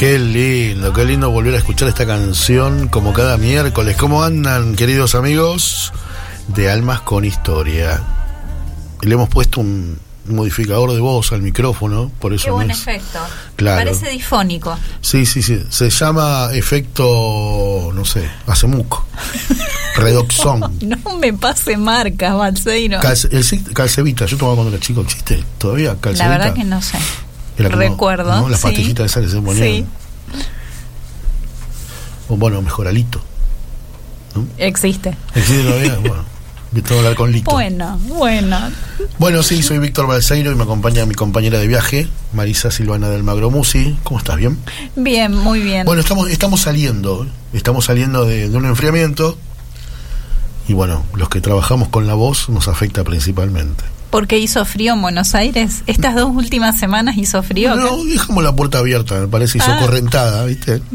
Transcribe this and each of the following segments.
Qué lindo, qué lindo volver a escuchar esta canción como cada miércoles. ¿Cómo andan, queridos amigos de Almas con Historia? Le hemos puesto un modificador de voz al micrófono, por eso Qué buen es- efecto. Claro. Parece difónico. Sí, sí, sí. Se llama efecto, no sé, hacemuco. Redoxón. No me pase marcas, Balseiro. Calce, el ci- calcevita, yo tomaba cuando era chico, ¿existe todavía? Calcevita. La verdad que no sé. Como, Recuerdo. ¿no? Las sí. pastillitas esas que se ponían. Sí, O bueno, mejoralito. existe. ¿Existe todavía? bueno, tengo que hablar con Lito. Bueno, bueno. Bueno, sí, soy Víctor Balseiro y me acompaña mi compañera de viaje, Marisa Silvana del Magro Musi. ¿Cómo estás? ¿Bien? Bien, muy bien. Bueno, estamos, estamos saliendo, estamos saliendo de, de un enfriamiento y bueno, los que trabajamos con la voz nos afecta principalmente. Porque hizo frío en Buenos Aires. Estas dos últimas semanas hizo frío. No, dejamos la puerta abierta, me parece, hizo Ah. correntada, ¿viste?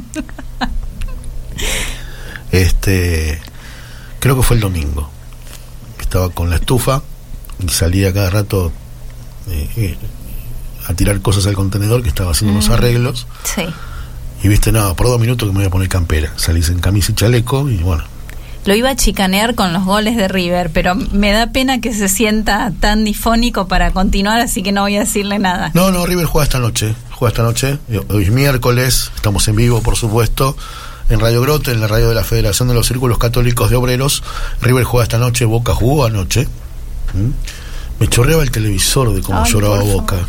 Este, creo que fue el domingo. Estaba con la estufa y salía cada rato eh, eh, a tirar cosas al contenedor que estaba haciendo unos Mm. arreglos. Sí. Y viste, nada, por dos minutos que me voy a poner campera. Salís en camisa y chaleco y bueno. Lo iba a chicanear con los goles de River, pero me da pena que se sienta tan difónico para continuar, así que no voy a decirle nada. No, no, River juega esta noche. Juega esta noche. Hoy es miércoles, estamos en vivo, por supuesto. En Radio Grote, en la radio de la Federación de los Círculos Católicos de Obreros. River juega esta noche, Boca jugó anoche. ¿Mm? Me chorreaba el televisor de cómo Ay, lloraba. Boca.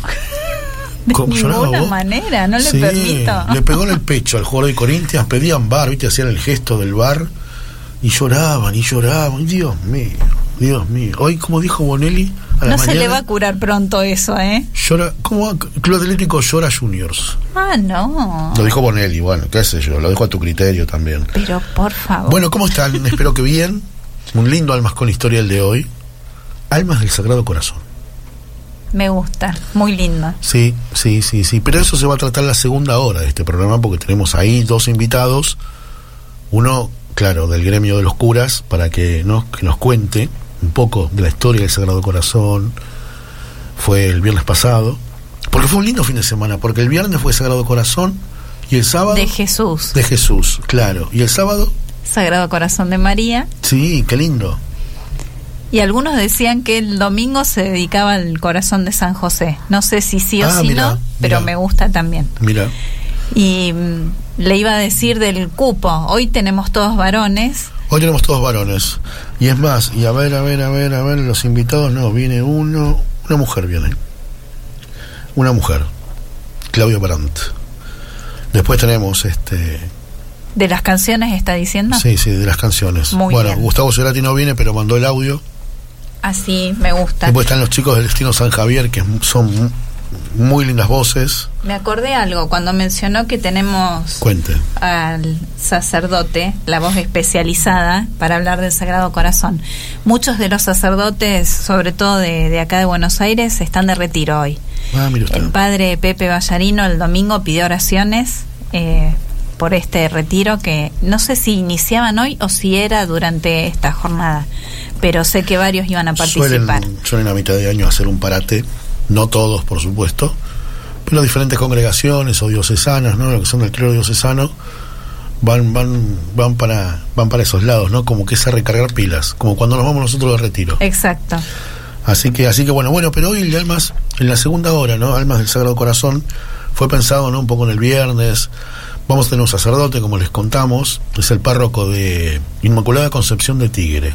De ¿Cómo lloraba ninguna manera, no le Sí, permito. Le pegó en el pecho al jugador de Corinthians, pedían bar, viste, hacían el gesto del bar y lloraban y lloraban. Dios mío, Dios mío. Hoy, como dijo Bonelli, a No se le va a curar pronto eso, ¿eh? llora, ¿cómo va? Club Atlético llora Juniors. Ah, no. Lo dijo Bonelli, bueno, qué sé yo, lo dejo a tu criterio también. Pero por favor. Bueno, ¿cómo están? Espero que bien. Un lindo Almas con Historia el de hoy. Almas del Sagrado Corazón. Me gusta, muy lindo. Sí, sí, sí, sí. Pero eso se va a tratar la segunda hora de este programa porque tenemos ahí dos invitados. Uno, claro, del gremio de los curas, para que, ¿no? que nos cuente un poco de la historia del Sagrado Corazón. Fue el viernes pasado. Porque fue un lindo fin de semana, porque el viernes fue Sagrado Corazón y el sábado... De Jesús, de Jesús, claro. Y el sábado, Sagrado Corazón de María. sí, qué lindo. Y algunos decían que el domingo se dedicaba al corazón de San José. No sé si sí o Ah, si mirá, no, pero mirá. me gusta también. Mira, Y le iba a decir del cupo. Hoy tenemos todos varones. hoy tenemos todos varones. Y es más, y a ver, a ver, a ver, a ver, los invitados, no, viene uno, una mujer viene. Una mujer, Claudio Brandt. Después tenemos, este, De las canciones está diciendo. sí, sí, de las canciones. Muy bueno, bien. Gustavo Cerati no viene, pero mandó el audio. Así me gusta. Después están los chicos del Destino San Javier, que son muy lindas voces. Me acordé algo cuando mencionó que tenemos Cuente. al sacerdote, la voz especializada para hablar del Sagrado Corazón. Muchos de los sacerdotes, sobre todo de, de acá de Buenos Aires, están de retiro hoy. Ah, mire usted. El padre Pepe Ballarino el domingo pidió oraciones eh, por este retiro que no sé si iniciaban hoy o si era durante esta jornada, pero sé que varios iban a participar. Suelen, suelen a mitad de año hacer un parate, no todos, por supuesto, pero diferentes congregaciones o diocesanas, ¿no? Lo que son del clero diocesano, van, van, van para, van para esos lados, ¿no? Como que es a recargar pilas, como cuando nos vamos nosotros de retiro. Exacto. Así que, así que bueno, bueno, pero hoy el de Almas, en la segunda hora, ¿no? Almas del Sagrado Corazón, fue pensado, ¿no? Un poco en el viernes. Vamos a tener un sacerdote, como les contamos, es el párroco de Inmaculada Concepción de Tigre,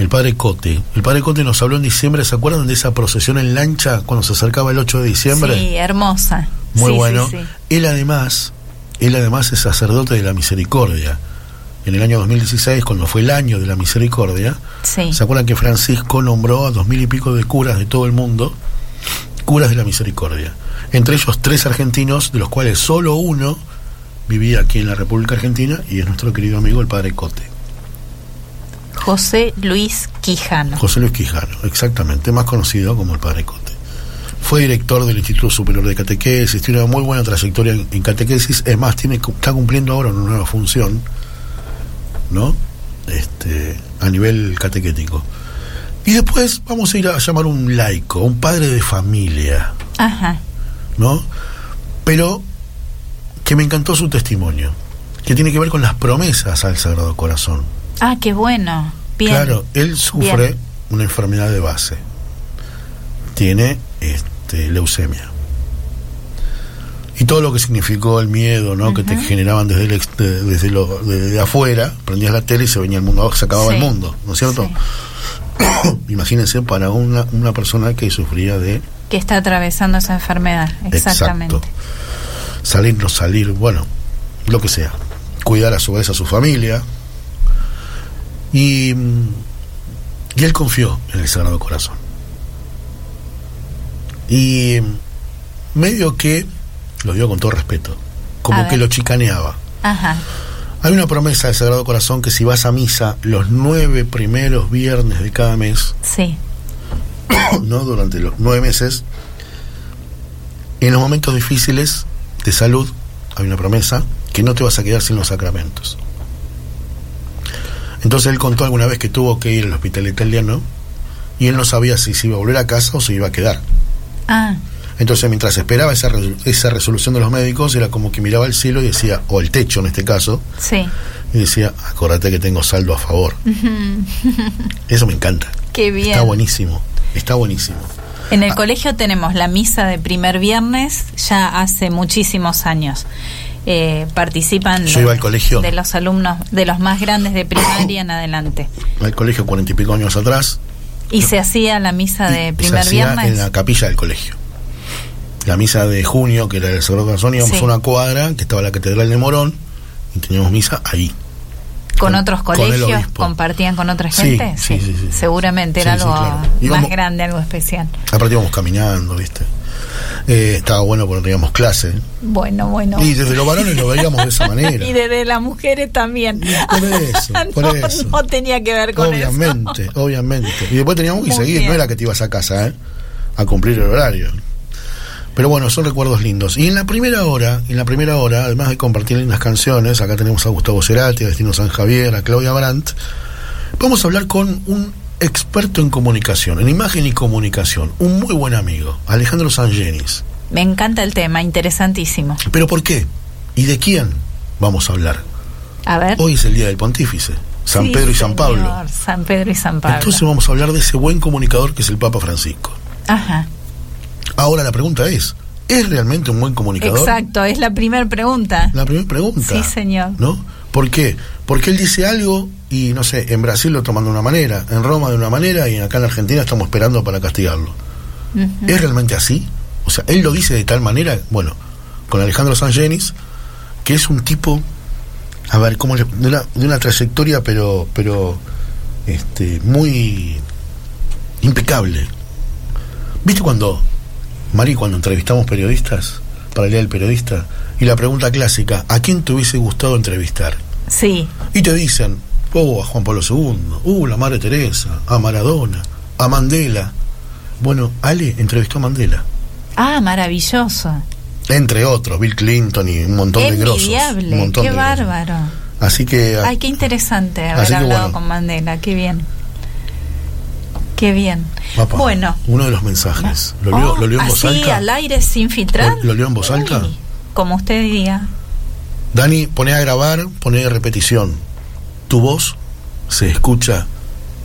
el padre Cote. El padre Cote nos habló en diciembre, ¿se acuerdan de esa procesión en lancha cuando se acercaba el 8 de diciembre? Sí, hermosa. Muy Sí, bueno. sí, sí. Él además, él además es sacerdote de la misericordia. en el año 2016, cuando fue el año de la misericordia. ¿se acuerdan que Francisco nombró a dos mil y pico de curas de todo el mundo, curas de la misericordia? Entre ellos tres argentinos, de los cuales solo uno vivía aquí en la República Argentina y es nuestro querido amigo el padre Cote, José Luis Quijano. José Luis Quijano, exactamente, más conocido como el padre Cote. Fue director del Instituto Superior de Catequesis, tiene una muy buena trayectoria en, catequesis, es más, tiene, está cumpliendo ahora una nueva función, ¿no? Este, a nivel catequético. Y después vamos a ir a llamar un laico, un padre de familia, Ajá. ¿no? Pero que me encantó su testimonio, que tiene que ver con las promesas al Sagrado Corazón. Ah, qué bueno. Bien. Claro, él sufre Bien. una enfermedad de base. Tiene este, leucemia. Y todo lo que significó el miedo, ¿no? Que te generaban desde el ex- de- desde lo de, de afuera, prendías la tele y se venía el mundo, se acababa Sí. el mundo, ¿no es cierto? Sí. Imagínense para una, una persona que sufría de Que está atravesando esa enfermedad. Exactamente. Exacto. salir, no salir, bueno, lo que sea. Cuidar a su vez a su familia. Y, mm, y él confió en el Sagrado Corazón. Y mm, medio que, lo digo con todo respeto, como que lo chicaneaba. Ajá. Hay una promesa del Sagrado Corazón que si vas a misa los nueve primeros viernes de cada mes, Sí. ¿no? durante los nueve meses, en los momentos difíciles de salud, hay una promesa que no te vas a quedar sin los sacramentos. Entonces él contó alguna vez que tuvo que ir al hospital italiano y él no sabía si se iba a volver a casa o se iba a quedar. Ah, Entonces mientras esperaba esa, esa resolución de los médicos, era como que miraba al cielo y decía, o el techo en este caso, sí. y decía, acordate que tengo saldo a favor. Eso me encanta. Qué bien. Está buenísimo, está buenísimo. En el colegio tenemos la misa de primer viernes ya hace muchísimos años. Eh, participan Yo de, iba al colegio. de los alumnos, de los más grandes de primaria en adelante. Al colegio cuarenta y pico años atrás, Y se hacía la misa de primer se viernes. en la capilla del colegio. La misa de junio, que era el Sagrado Corazón, íbamos Sí. a una cuadra que estaba la Catedral de Morón y teníamos misa ahí. con con- otros colegios compartían con otra Sí, gente. sí, sí, sí. Seguramente era algo claro. más grande, algo especial. Aparte íbamos caminando, ¿viste? Eh, estaba bueno porque teníamos clase. Bueno, bueno. Y desde los varones lo veíamos de esa manera. Y desde las mujeres también. Por eso, por no, eso. no tenía que ver con Obviamente, eso. obviamente. Y después teníamos que Muy seguir, bien. no era que te ibas a casa, ¿eh? A cumplir el horario. Pero bueno, son recuerdos lindos. Y en la primera hora, en la primera hora, además de compartir lindas canciones, acá tenemos a Gustavo Cerati, a Destino San Javier, a Claudia Brandt, vamos a hablar con un experto en comunicación, en imagen y comunicación, un muy buen amigo, Alejandro Sangenis. Me encanta el tema, interesantísimo. ¿Pero por qué? ¿Y de quién vamos a hablar? A ver. Hoy es el Día del Pontífice, San Sí, Pedro y San Pablo. San Pedro y San Pablo. Entonces vamos a hablar de ese buen comunicador que es el Papa Francisco. Ajá. Ahora la pregunta es, ¿es realmente un buen comunicador? Exacto, es la primera pregunta. La primera pregunta. Sí, señor. ¿No? ¿Por qué? Porque él dice algo y, no sé, en Brasil lo toman de una manera, en Roma de una manera y acá en Argentina estamos esperando para castigarlo. ¿Es realmente así? O sea, él lo dice de tal manera, bueno, con Alejandro Sangenis, que es un tipo, a ver, ¿cómo le- de, una, de una trayectoria, pero, pero, este, muy impecable. ¿Viste cuando, Mari, cuando entrevistamos periodistas, para el Día del Periodista, y la pregunta clásica, ¿a quién te hubiese gustado entrevistar? Sí, Y te dicen, oh, a Juan Pablo II, uh, la Madre Teresa, a Maradona, a Mandela. Bueno, Ale entrevistó a Mandela. Ah, maravilloso. Entre otros, Bill Clinton y un montón de grosos. Un montón qué de grosos. bárbaro. Así que, Ay, qué interesante haber hablado bueno. con Mandela, qué bien. Qué bien. papá, bueno. uno de los mensajes. ¿Lo leo, Oh, lo leo en voz así, alta? al aire, sin filtrar. ¿Lo- lo leo en voz alta? Uy, como usted diga. Dani, pone a grabar, pone a repetición. Tu voz se escucha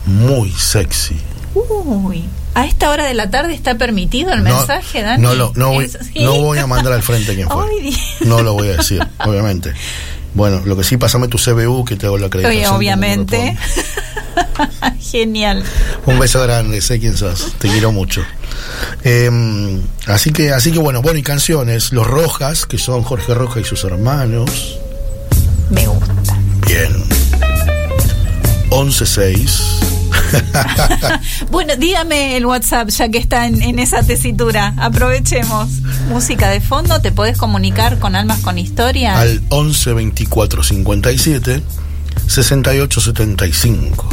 muy sexy. Uy, a esta hora de la tarde está permitido el No, mensaje, Dani. No, lo- no, voy, a mandar al frente quién fue. No lo voy a decir, obviamente. Bueno, lo que sí, pásame tu CBU que te hago la acreditación. Oye, obviamente. Genial. Un beso grande, sé quién sos, te quiero mucho. Eh, así que, así que bueno, bueno, y canciones, Los Rojas, que son Jorge Rojas y sus hermanos. Me gusta. Bien. 116. bueno, dígame el WhatsApp ya que está en, en, esa tesitura. Aprovechemos. Música de fondo, te podés comunicar con Almas con Historia. Al 11 24 57 68 75.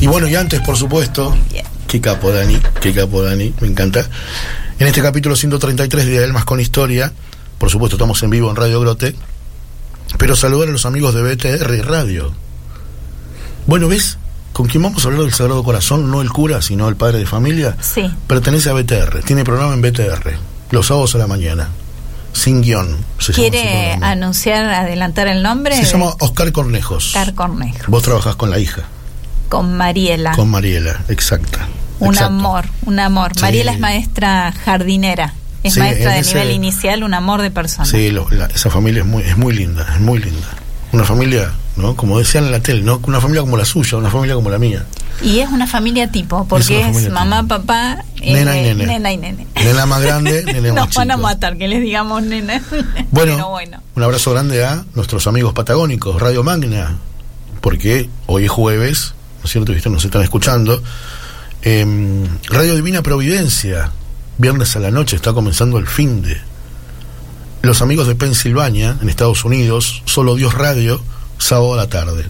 Y bueno, y antes, por supuesto, qué capo Dani, qué capo Dani, me encanta. En este capítulo 133 de Almas con Historia, por supuesto estamos en vivo en Radio Grote, pero saludar a los amigos de BTR Radio. Bueno, ¿ves? Con quien vamos a hablar del Sagrado Corazón, no el cura, sino el padre de familia, sí. pertenece a BTR, tiene programa en BTR, los sábados a la mañana, sin guion. Se ¿Quiere anunciar, adelantar el nombre? Se llama Oscar Cornejos. Oscar Cornejos. Vos trabajás con la hija. Con Mariela. Con Mariela, exacta. Un exacto. amor, un amor. Sí. Mariela es maestra jardinera. Es sí, maestra de ese, nivel inicial, un amor de persona. Sí, lo, la, esa familia es muy, es muy linda, es muy linda. Una familia, ¿no? Como decían en la tele, ¿no? Una familia como la suya, una familia como la mía. Y es una familia tipo, porque es, es mamá, tipo. papá, nena, eh, y nene. nena y nene. Nena más grande, nene más Nos van a matar que les digamos nena. Bueno, bueno, un abrazo grande a nuestros amigos patagónicos, Radio Magna, porque hoy es jueves, ¿no es cierto? Ustedes nos están escuchando. Eh, Radio Divina Providencia, viernes a la noche, está comenzando el fin de. Los amigos de Pensilvania, en Estados Unidos, Solo Dios Radio, sábado a la tarde.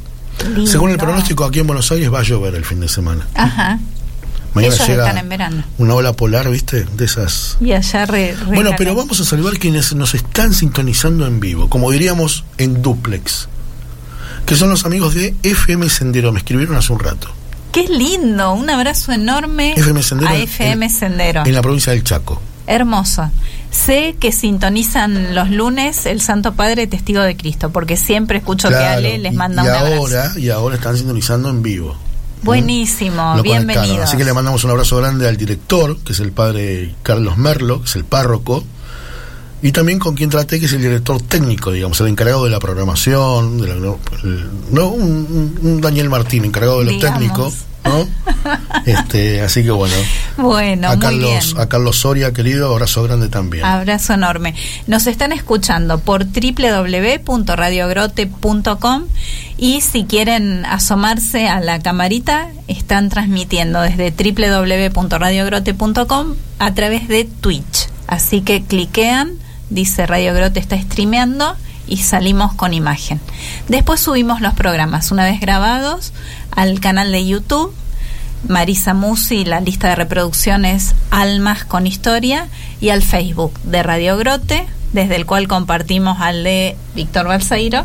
Lindo. Según el pronóstico, aquí en Buenos Aires va a llover el fin de semana. Ajá. Mañana Ellos llega están en verano. una ola polar, ¿viste? De esas. Y allá re, re Bueno, pero vamos a saludar quienes nos están sintonizando en vivo, como diríamos en duplex, que son los amigos de FM Sendero. Me escribieron hace un rato. Qué lindo, un abrazo enorme FM Sendero a FM Sendero. En la provincia del Chaco. Hermoso. Sé que sintonizan los lunes el Santo Padre Testigo de Cristo, porque siempre escucho que Ale les y- manda y un abrazo. ahora, y ahora están sintonizando en vivo. Buenísimo, conectaron. Así que le mandamos un abrazo grande al director, que es el padre Carlos Merlo, que es el párroco, y también con quien traté, que es el director técnico, digamos, el encargado de la programación, de la- no, el- no, un, un- Daniel Martín, encargado de lo Digamos. técnico, ¿no? Este, así que bueno, Bueno, a muy Carlos, bien. Ah, a Carlos Soria, querido, abrazo grande también. Abrazo enorme. Nos están escuchando por www.radiogrote.com y si quieren asomarse a la camarita, están transmitiendo desde www.radiogrote.com a través de Twitch. Así que cliquean, dice Radio Grote está streameando y salimos con imagen. Después subimos los programas, una vez grabados, al canal de YouTube Marisa Musi, la lista de reproducciones Almas con Historia, y al Facebook de Radio Grote, desde el cual compartimos al de Víctor Balseiro.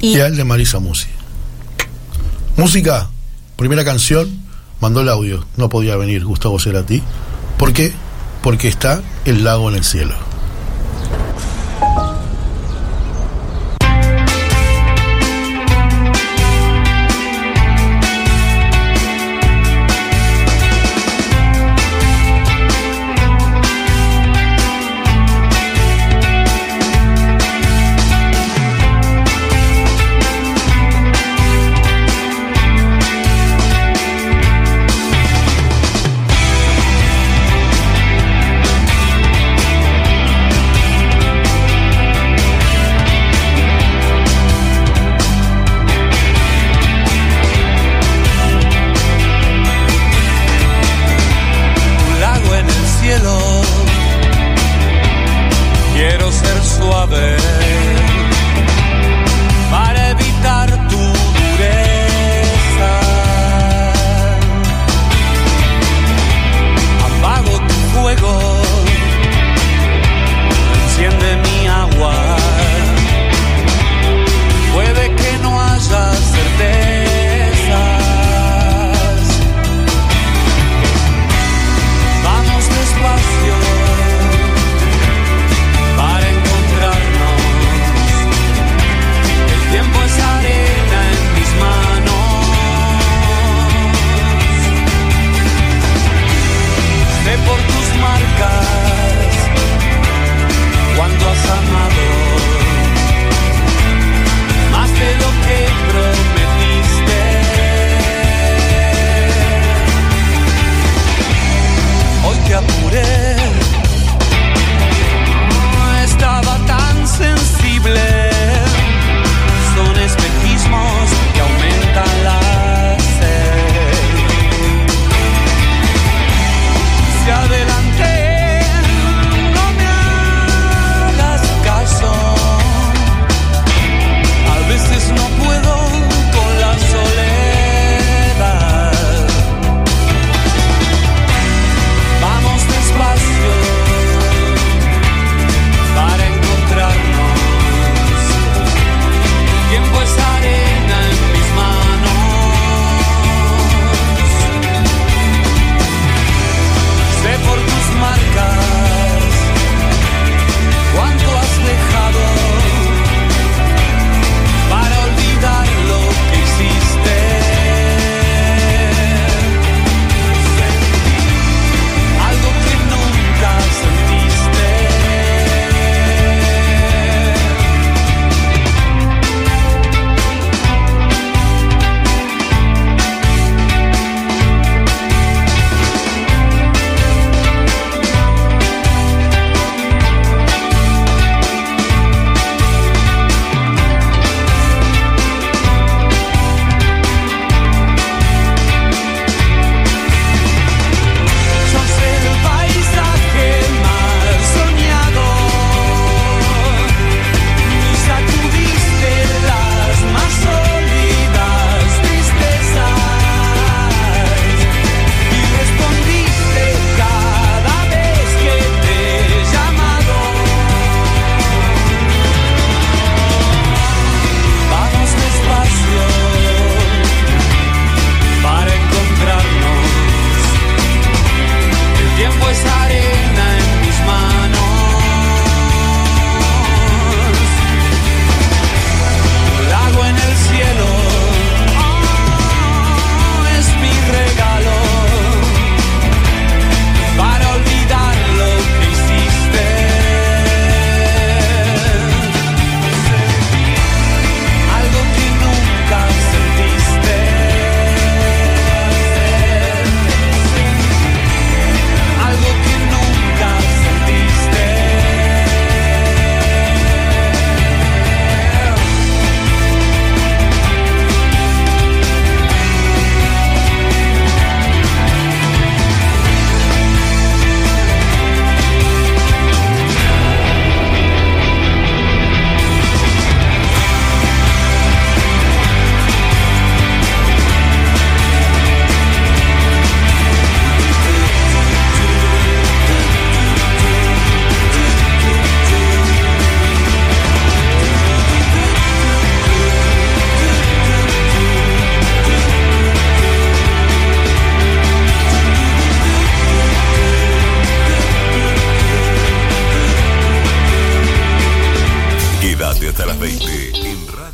Y al de Marisa Musi. Música, primera canción, mandó el audio, no podía venir Gustavo Cerati. ¿Por qué? Porque está el lago en el cielo.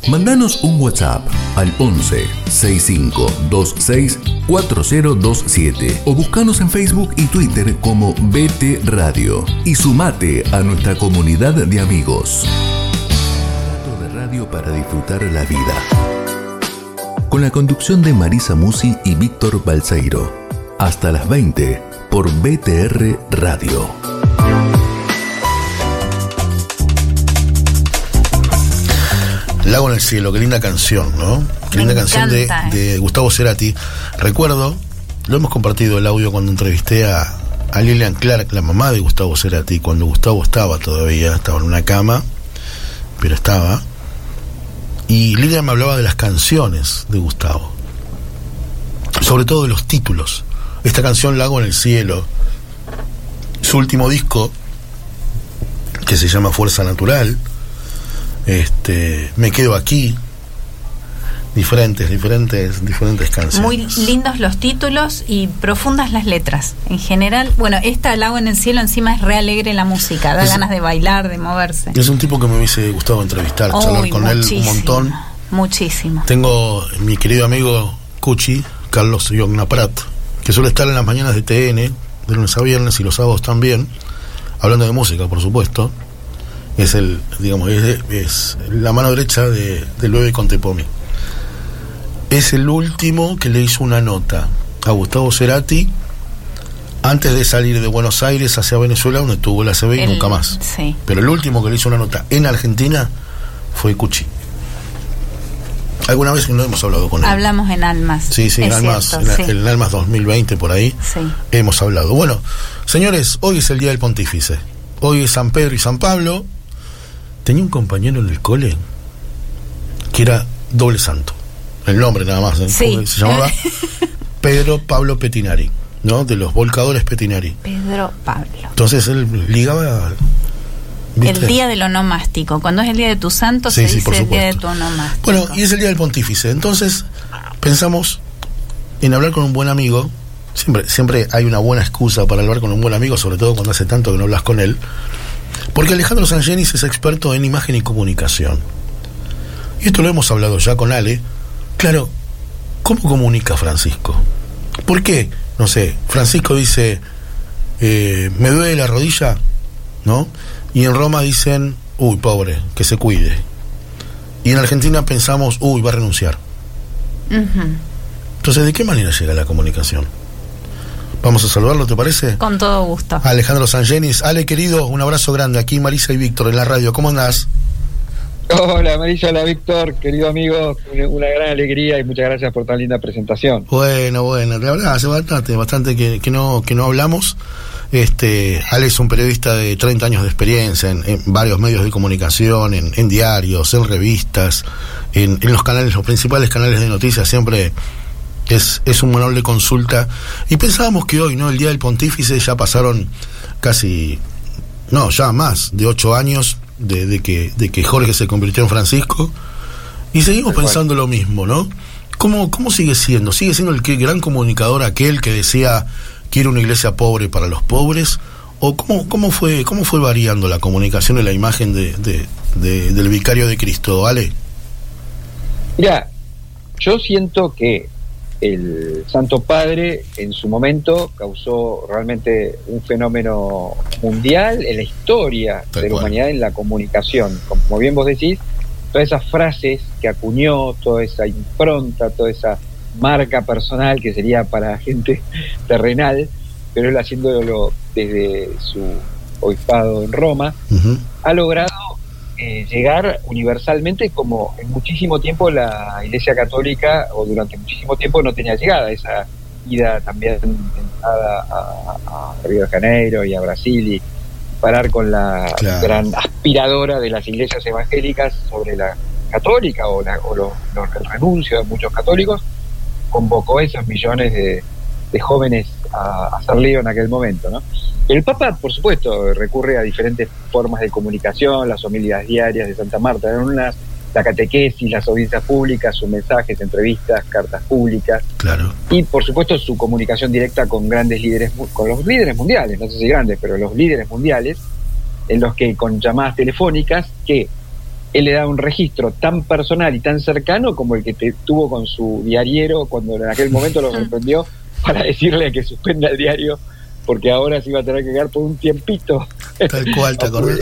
Mandanos un WhatsApp al 11 6526 4027 o buscanos en Facebook y Twitter como BT Radio y sumate a nuestra comunidad de amigos. de radio para disfrutar la vida. Con la conducción de Marisa Musi y Víctor Balseiro. Hasta las 20 por BTR Radio. Lago en el cielo, qué linda canción, ¿no? Qué linda canción de, Gustavo Cerati. Recuerdo, lo hemos compartido el audio cuando entrevisté a, Lilian Clark, la mamá de Gustavo Cerati, cuando Gustavo estaba todavía, estaba en una cama, pero estaba. Y Lilian me hablaba de las canciones de Gustavo, sobre todo de los títulos. Esta canción Lago en el cielo, su último disco, que se llama Fuerza Natural, este, me quedo aquí. Diferentes, diferentes, diferentes canciones. Muy lindos los títulos y profundas las letras. En general, bueno, esta El agua en el cielo encima es re alegre la música, da ganas de bailar, de moverse. Es un tipo que me hubiese gustado entrevistar, charlar con él un montón. Muchísimo. Tengo mi querido amigo Cuchi, Carlos Yogna Prat, que suele estar en las mañanas de TN, de lunes a viernes y los sábados también, hablando de música, por supuesto es el, digamos, es, la mano derecha de, del bebé Contepomi. Es el último que le hizo una nota a Gustavo Cerati antes de salir de Buenos Aires hacia Venezuela, donde tuvo la CB y nunca más. Pero el último que le hizo una nota en Argentina fue Cuchi. Alguna vez no hemos hablado con él. Hablamos en Almas. Sí, sí, en Almas, en, Almas 2020 por ahí. Hemos hablado. Bueno, señores, hoy es el día del pontífice. Hoy es San Pedro y San Pablo, tenía un compañero en el cole que era doble santo. El nombre nada más, ¿eh? se llamaba Pedro Pablo Petinari, ¿no? De los volcadores Petinari. Pedro Pablo. Entonces él ligaba El día del onomástico. Cuando es el día de tu santo, se dice el día de tu onomástico. Bueno, y es el día del pontífice. Entonces, pensamos en hablar con un buen amigo. Siempre, siempre hay una buena excusa para hablar con un buen amigo, sobre todo cuando hace tanto que no hablas con él. Porque Alejandro Sangenis es experto en imagen y comunicación. Y esto lo hemos hablado ya con Ale. Claro, ¿cómo comunica Francisco? ¿Por qué? No sé, Francisco dice, eh, me duele la rodilla, ¿no? Y en Roma dicen, uy, pobre, que se cuide. Y en Argentina pensamos, uy, va a renunciar. Entonces, ¿de qué manera llega la comunicación? Vamos a saludarlo, ¿te parece? Con todo gusto. Alejandro Sangenis. Ale, querido, un abrazo grande. Aquí Marisa y Víctor en la radio. ¿Cómo andás? Hola Marisa, hola Víctor, querido amigo, una gran alegría y muchas gracias por tan linda presentación. Bueno, bueno, la verdad hace bastante, bastante que, que no que no hablamos. Este, Ale es un periodista de 30 años de experiencia en, varios medios de comunicación, en, diarios, en revistas, en, en, los canales, los principales canales de noticias, siempre es, es un manual de consulta. Y pensábamos que hoy, ¿no? El día del pontífice ya pasaron casi, no, ya más de ocho años de, que, de que Jorge se convirtió en Francisco. Y seguimos pensando lo mismo, ¿no? ¿Cómo, ¿Cómo sigue siendo? ¿Sigue siendo el que, gran comunicador aquel que decía quiero una iglesia pobre para los pobres? ¿O cómo, cómo, fue, cómo fue variando la comunicación y la imagen de, de, del vicario de Cristo? ¿Vale? Mira, yo siento que el Santo Padre en su momento causó realmente un fenómeno mundial en la historia de la humanidad en la comunicación. Como bien vos decís, todas esas frases que acuñó, toda esa impronta, toda esa marca personal que sería para gente terrenal, pero él haciéndolo desde su obispado en Roma, ha logrado eh, llegar universalmente como en muchísimo tiempo la Iglesia Católica o durante muchísimo tiempo no tenía llegada esa ida también a, a, Río de Janeiro y a Brasil y parar con la gran aspiradora de las iglesias evangélicas sobre la católica o, el renuncio de muchos católicos convocó esos millones de, de jóvenes a, hacer lío en aquel momento. ¿no? El Papa, por supuesto, recurre a diferentes formas de comunicación, las homilías diarias de Santa Marta, en unas, la catequesis, las audiencias públicas, sus mensajes, entrevistas, cartas públicas. Claro. Y, por supuesto, su comunicación directa con grandes líderes, con los líderes mundiales, no sé si grandes, pero los líderes mundiales, en los que con llamadas telefónicas que él le da un registro tan personal y tan cercano como el que te tuvo con su diariero cuando en aquel momento lo sorprendió para decirle que suspenda el diario porque ahora se iba a tener que quedar por un tiempito. Tal cual, te acordás.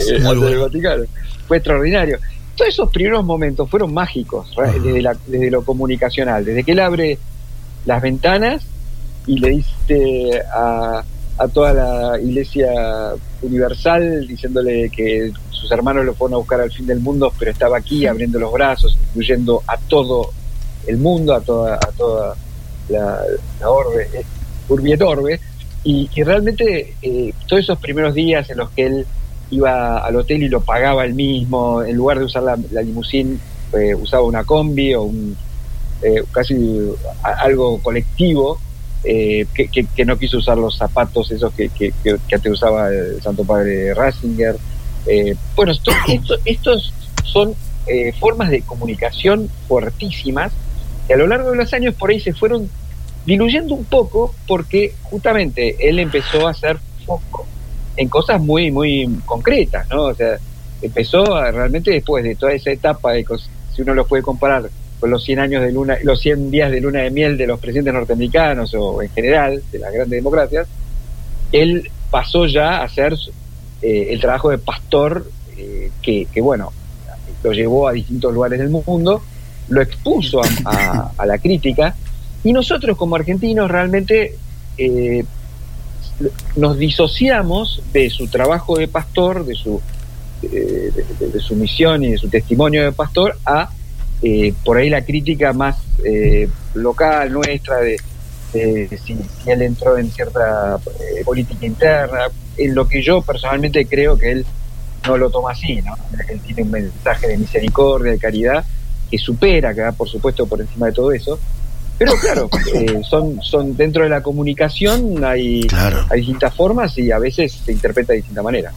Fue extraordinario. Todos esos primeros momentos fueron mágicos desde, desde lo comunicacional, desde que él abre las ventanas y le dice a, a toda la iglesia universal diciéndole que sus hermanos lo fueron a buscar al fin del mundo, pero estaba aquí abriendo los brazos, incluyendo a todo el mundo, a toda, a toda la, orbe, eh, urbi orbe, y, realmente eh, todos esos primeros días en los que él iba al hotel y lo pagaba él mismo, en lugar de usar la, la eh, usaba una combi o un, casi algo colectivo, eh, que, no quiso usar los zapatos esos que, que, que, usaba el Santo Padre Ratzinger. Eh, bueno, esto, estos son eh, formas de comunicación fuertísimas que a lo largo de los años por ahí se fueron diluyendo un poco porque justamente él empezó a hacer foco en cosas muy, muy concretas, ¿no? O sea, empezó a, realmente después de toda esa etapa de, si uno lo puede comparar con los 100 años de luna, los 100 días de luna de miel de los presidentes norteamericanos o en general de las grandes democracias, él pasó ya a hacer eh, el trabajo de pastor eh, que, bueno, lo llevó a distintos lugares del mundo, lo expuso a, la crítica y nosotros como argentinos realmente eh, nos disociamos de su trabajo de pastor, de su, de su misión y de su testimonio de pastor a eh, por ahí la crítica más eh, local nuestra de, si, él entró en cierta eh, política interna, en lo que yo personalmente creo que él no lo toma así, ¿no? Él tiene un mensaje de misericordia, de caridad, que supera, que va por supuesto por encima de todo eso. Pero claro, son, son dentro de la comunicación hay, hay distintas formas y a veces se interpreta de distinta manera.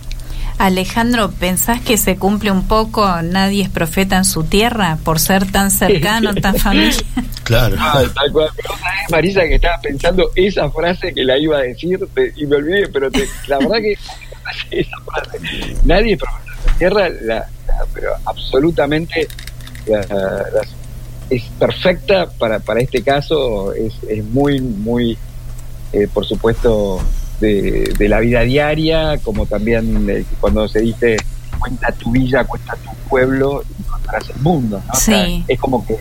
Alejandro, ¿pensás que se cumple un poco nadie es profeta en su tierra por ser tan cercano, tan familiar? Claro. Ah, tal cual. Marisa, que estaba pensando esa frase que la iba a decir y me olvidé, pero la verdad que esa frase, nadie es profeta en su tierra, la, pero absolutamente es perfecta para, para este caso, es, es muy, muy, eh, por supuesto, de, la vida diaria, como también eh, cuando se dice cuenta tu villa, cuenta tu pueblo y encontrarás el mundo. es como que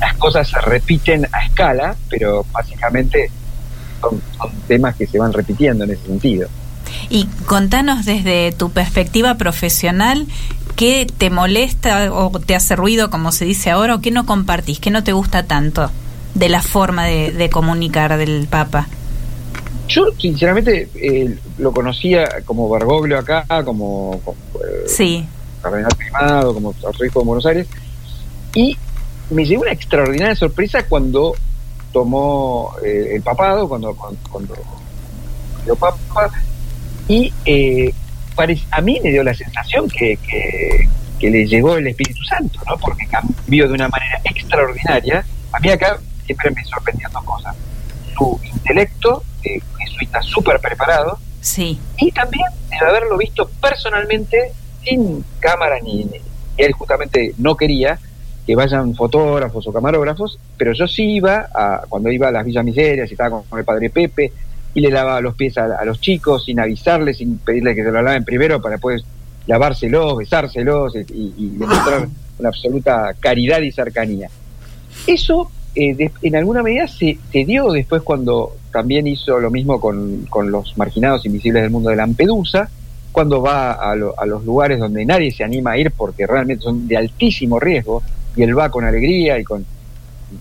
las cosas se repiten a escala, pero básicamente son, temas que se van repitiendo en ese sentido. Y contanos desde tu perspectiva profesional, ¿qué te molesta o te hace ruido, como se dice ahora, o qué no compartís, qué no te gusta tanto de la forma de comunicar del Papa? Yo, sinceramente, eh, lo conocía como Bergoglio acá, como, eh, sí. cardenal primado, como arzobispo de Buenos Aires, y me llegó una extraordinaria sorpresa cuando tomó eh, el papado, cuando, cuando, cuando papa, y a mí me dio la sensación que, que, que, le llegó el Espíritu Santo, ¿no? porque cambió de una manera extraordinaria. A mí acá siempre me sorprendió dos cosas. Su intelecto eh, está súper preparado. Sí. Y también de haberlo visto personalmente sin cámara ni, él justamente no quería que vayan fotógrafos o camarógrafos, pero yo sí iba a, cuando iba a las Villas Miserias y estaba con, el padre Pepe y le lavaba los pies a, los chicos sin avisarles, sin pedirle que se lo laven primero para después lavárselos, besárselos y, y demostrar una absoluta caridad y cercanía. Eso eh, en alguna medida se, se, dio después cuando también hizo lo mismo con, con, los marginados invisibles del mundo de Lampedusa, cuando va a, a, los lugares donde nadie se anima a ir porque realmente son de altísimo riesgo y él va con alegría y con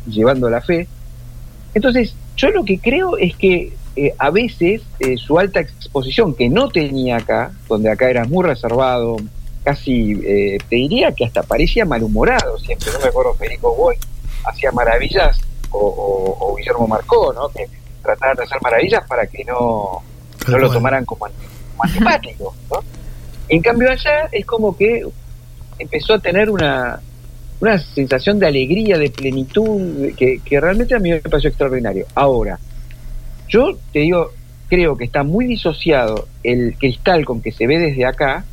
llevando la fe. Entonces, yo lo que creo es que eh, a veces eh, su alta exposición, que no tenía acá, donde acá era muy reservado, casi te diría que hasta parecía malhumorado siempre, no me acuerdo Federico Boy, hacía maravillas, o, Guillermo Marcó, ¿no? que trataban de hacer maravillas para que no, no lo tomaran como, antipático. ¿no? En cambio allá es como que empezó a tener una, una sensación de alegría, de plenitud, que, que realmente a mí me pareció extraordinario. Ahora, yo te digo, creo que está muy disociado el cristal con que se ve desde acá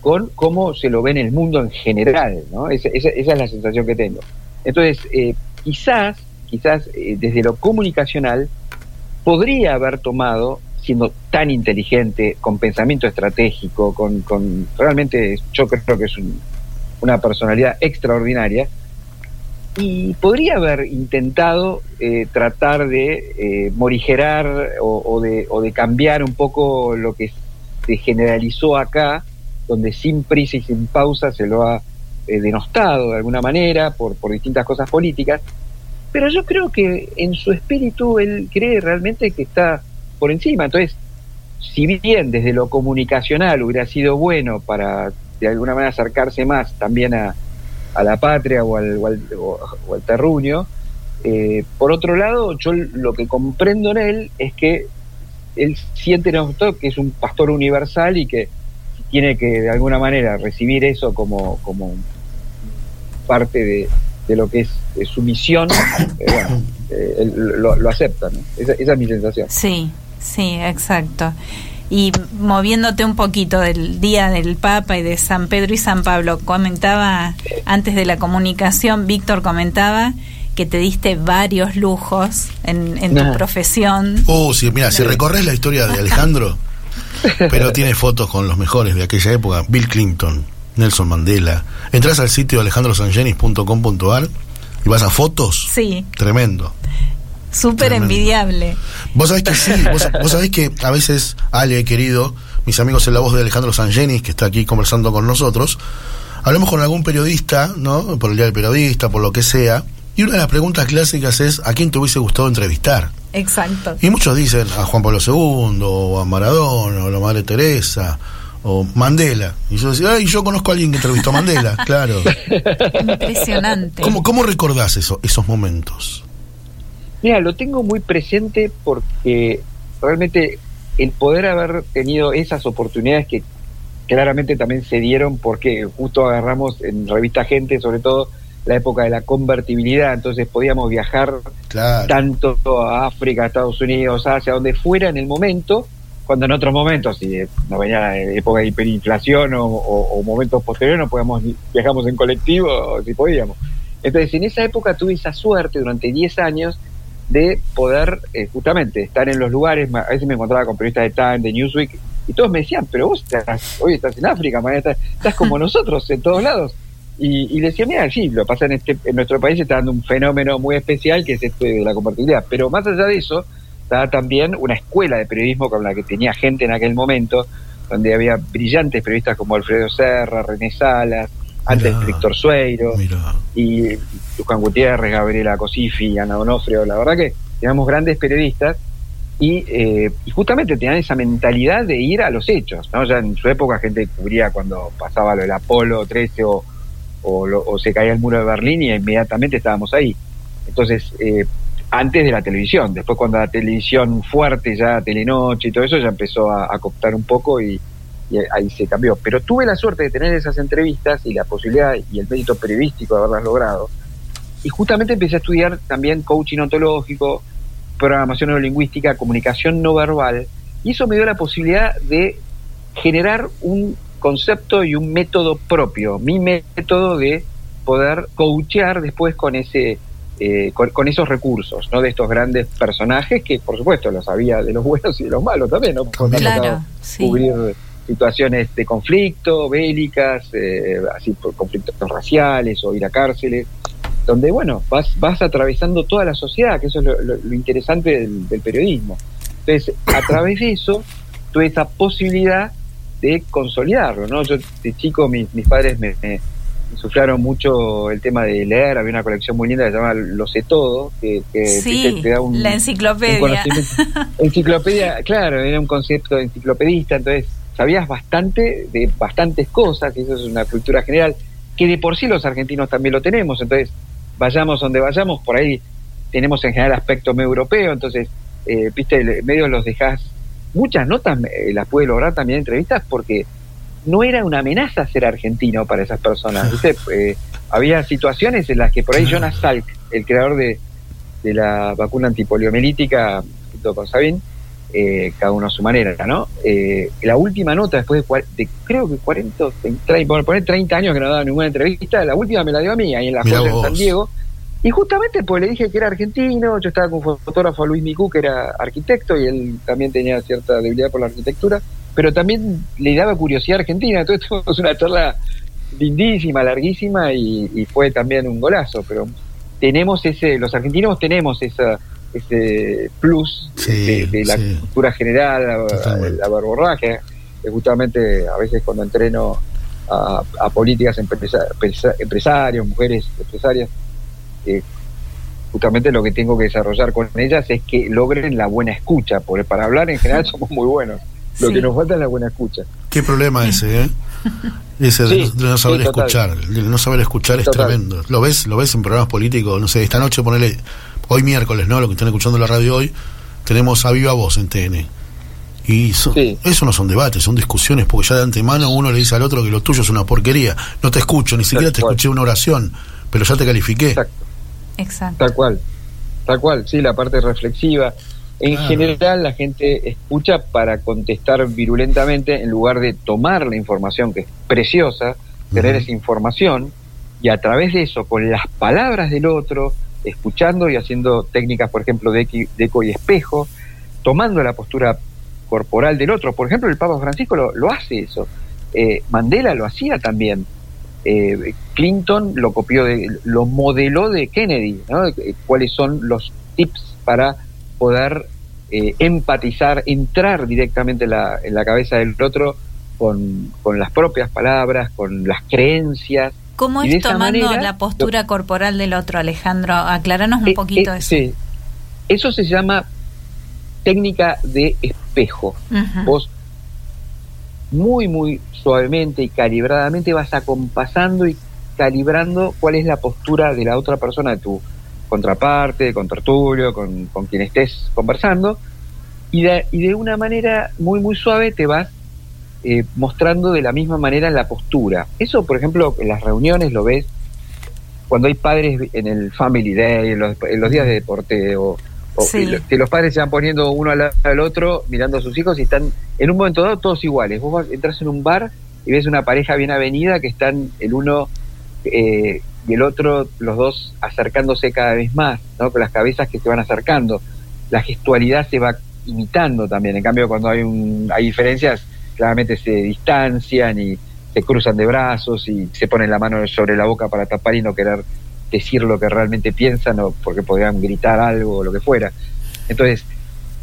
con cómo se lo ve en el mundo en general, ¿no? Esa, esa, es la sensación que tengo. Entonces, eh, quizás, quizás eh, desde lo comunicacional, podría haber tomado, siendo tan inteligente, con pensamiento estratégico, con, con realmente, yo creo que es una personalidad extraordinaria, y podría haber intentado eh, tratar de morigerar o, de, o de cambiar un poco lo que se generalizó acá, donde sin prisa y sin pausa se lo ha eh, denostado de alguna manera por, por distintas cosas políticas, pero yo creo que en su espíritu él cree realmente que está por encima. Entonces, si bien desde lo comunicacional hubiera sido bueno para de alguna manera acercarse más también a, a la patria o al, o al, terruño, eh, por otro lado, yo lo que comprendo en él es que él siente que es un pastor universal y que tiene que de alguna manera recibir eso como, parte de, lo que es, su misión, eh, eh, lo, lo, acepta, esa, es mi sensación. Sí, sí, exacto. Y moviéndote un poquito del Día del Papa y de San Pedro y San Pablo, comentaba antes de la comunicación, Víctor comentaba que te diste varios lujos en, en tu profesión. Oh, sí, mira, si recorres la historia de Alejandro, pero tiene fotos con los mejores de aquella época, Bill Clinton, Nelson Mandela. Entras al sitio alejandrosangenis.com.ar y vas a fotos. Sí. Tremendo. Súper envidiable. Vos sabés que sí, vos, sabés que a veces, Ale, querido, mis amigos en la voz de Alejandro Sangenis, que está aquí conversando con nosotros, hablamos con algún periodista, ¿no? Por el Día del Periodista, por lo que sea, y una de las preguntas clásicas es, ¿a quién te hubiese gustado entrevistar? Exacto. Y muchos dicen a Juan Pablo II, o a Maradona, o a la Madre Teresa, o Mandela. Y yo decía, ay, yo conozco a alguien que entrevistó a Mandela, claro. Impresionante. ¿Cómo, cómo recordás eso, esos momentos? Mira, lo tengo muy presente porque realmente el poder haber tenido esas oportunidades que claramente también se dieron porque justo agarramos en revista Gente, sobre todo, la época de la convertibilidad, entonces podíamos viajar tanto a África, a Estados Unidos, hacia donde fuera en el momento, cuando en otros momentos, si no venía la época de hiperinflación o, momentos posteriores, no podíamos, viajamos en colectivo, si podíamos. Entonces, en esa época tuve esa suerte durante 10 años de poder eh, justamente estar en los lugares, a veces me encontraba con periodistas de Time, de Newsweek, y todos me decían, pero vos estás, hoy estás en África, estás, estás como nosotros en todos lados. Y, y decía, mira, sí, lo pasa en, este, en nuestro país, está dando un fenómeno muy especial que es este de la compatibilidad. Pero más allá de eso, estaba también una escuela de periodismo con la que tenía gente en aquel momento, donde había brillantes periodistas como Alfredo Serra, René Salas, antes Víctor Sueiro, y Lucán Gutiérrez, Gabriela Cosifi, Ana Donofrio. La verdad que teníamos grandes periodistas y, eh, y, justamente tenían esa mentalidad de ir a los hechos. ¿no? Ya en su época gente cubría cuando pasaba lo del Apolo 13 o o, se caía el muro de Berlín y inmediatamente estábamos ahí. Entonces, eh, antes de la televisión, después cuando la televisión fuerte, ya Telenoche y todo eso, ya empezó a, a un poco y, ahí se cambió. Pero tuve la suerte de tener esas entrevistas y la posibilidad y el mérito periodístico de haberlas logrado. Y justamente empecé a estudiar también coaching ontológico, programación neurolingüística, comunicación no verbal, y eso me dio la posibilidad de generar un concepto y un método propio, mi método de poder coachear después con ese eh, con, esos recursos, ¿no? De estos grandes personajes que, por supuesto, los había de los buenos y de los malos también, ¿no? Claro, cubrir situaciones de conflicto, bélicas, eh, así por conflictos raciales o ir a cárceles, donde, bueno, vas, vas atravesando toda la sociedad, que eso es lo, interesante del, del periodismo. Entonces, a través de eso, tuve esa posibilidad de consolidarlo, ¿no? Yo de chico mis, mis padres me, me, insuflaron mucho el tema de leer, había una colección muy linda que se llama Lo sé todo, que, te, da un, la enciclopedia. enciclopedia, claro, era un concepto enciclopedista, entonces sabías bastante de bastantes cosas, y eso es una cultura general, que de por sí los argentinos también lo tenemos, entonces vayamos donde vayamos, por ahí tenemos en general aspecto medio europeo, entonces, eh, viste, medio los dejas muchas notas eh, las pude lograr también entrevistas porque no era una amenaza ser argentino para esas personas. Eh, había situaciones en las que por ahí Jonas Salk, el creador de, la vacuna antipoliomelítica, junto con Sabin, eh, cada uno a su manera, ¿no? Eh, la última nota, después de, creo que 40, 30, por poner 30 años que no daba ninguna entrevista, la última me la dio a mí, ahí en la Joya en San Diego. Y justamente pues le dije que era argentino, yo estaba con un fotógrafo Luis Micú, que era arquitecto, y él también tenía cierta debilidad por la arquitectura, pero también le daba curiosidad a Argentina, entonces tuvimos una charla lindísima, larguísima, y fue también un golazo, pero tenemos ese, los argentinos tenemos esa ese plus de, la cultura general, la, la verborragia, que justamente a veces cuando entreno a, políticas empresarios, mujeres empresarias, eh, justamente lo que tengo que desarrollar con ellas es que logren la buena escucha, porque para hablar en general somos muy buenos. Lo que nos falta es la buena escucha. Qué problema ese, ¿eh? Ese de, no saber escuchar. El no saber escuchar es tremendo. Lo ves, lo ves en programas políticos, no sé, esta noche ponele hoy miércoles, ¿no? Lo que están escuchando en la radio hoy, tenemos a viva voz en TN. Y eso no son debates, son discusiones, porque ya de antemano uno le dice al otro que lo tuyo es una porquería. No te escucho, ni siquiera te escuché una oración, pero ya te califiqué. Exacto. Exacto. Tal cual, tal cual, sí, la parte reflexiva. En general la gente escucha para contestar virulentamente en lugar de tomar la información que es preciosa, tener esa información y a través de eso, con las palabras del otro, escuchando y haciendo técnicas, por ejemplo, de, eco y espejo, tomando la postura corporal del otro. Por ejemplo, el Papa Francisco lo, hace eso. Eh, Mandela lo hacía también. Eh, Clinton lo copió, de, lo modeló de Kennedy. Eh, cuáles son los tips para poder empatizar, entrar directamente en la, en la cabeza del otro con, con las propias palabras, con las creencias, ¿Cómo es tomando la postura corporal del otro, Alejandro? Acláranos un eh, poquito eh, eso. Sí. Eso se llama técnica de espejo. Vos muy, muy suavemente y calibradamente vas acompasando y calibrando cuál es la postura de la otra persona, de tu contraparte, con tertulio, con, con quien estés conversando, y de, y de una manera muy, muy suave te vas eh, mostrando de la misma manera la postura. Eso, por ejemplo, en las reuniones lo ves cuando hay padres en el Family Day, en los, días de deporte, o, que los padres se van poniendo uno al, otro mirando a sus hijos y están en un momento dado todos iguales. Vos entras en un bar y ves una pareja bien avenida que están el uno eh, y el otro, los dos acercándose cada vez más, ¿no? con las cabezas que se van acercando. La gestualidad se va imitando también. En cambio, cuando hay, un, hay diferencias, claramente se distancian y se cruzan de brazos y se ponen la mano sobre la boca para tapar y no querer decir lo que realmente piensan o porque podrían gritar algo o lo que fuera. Entonces,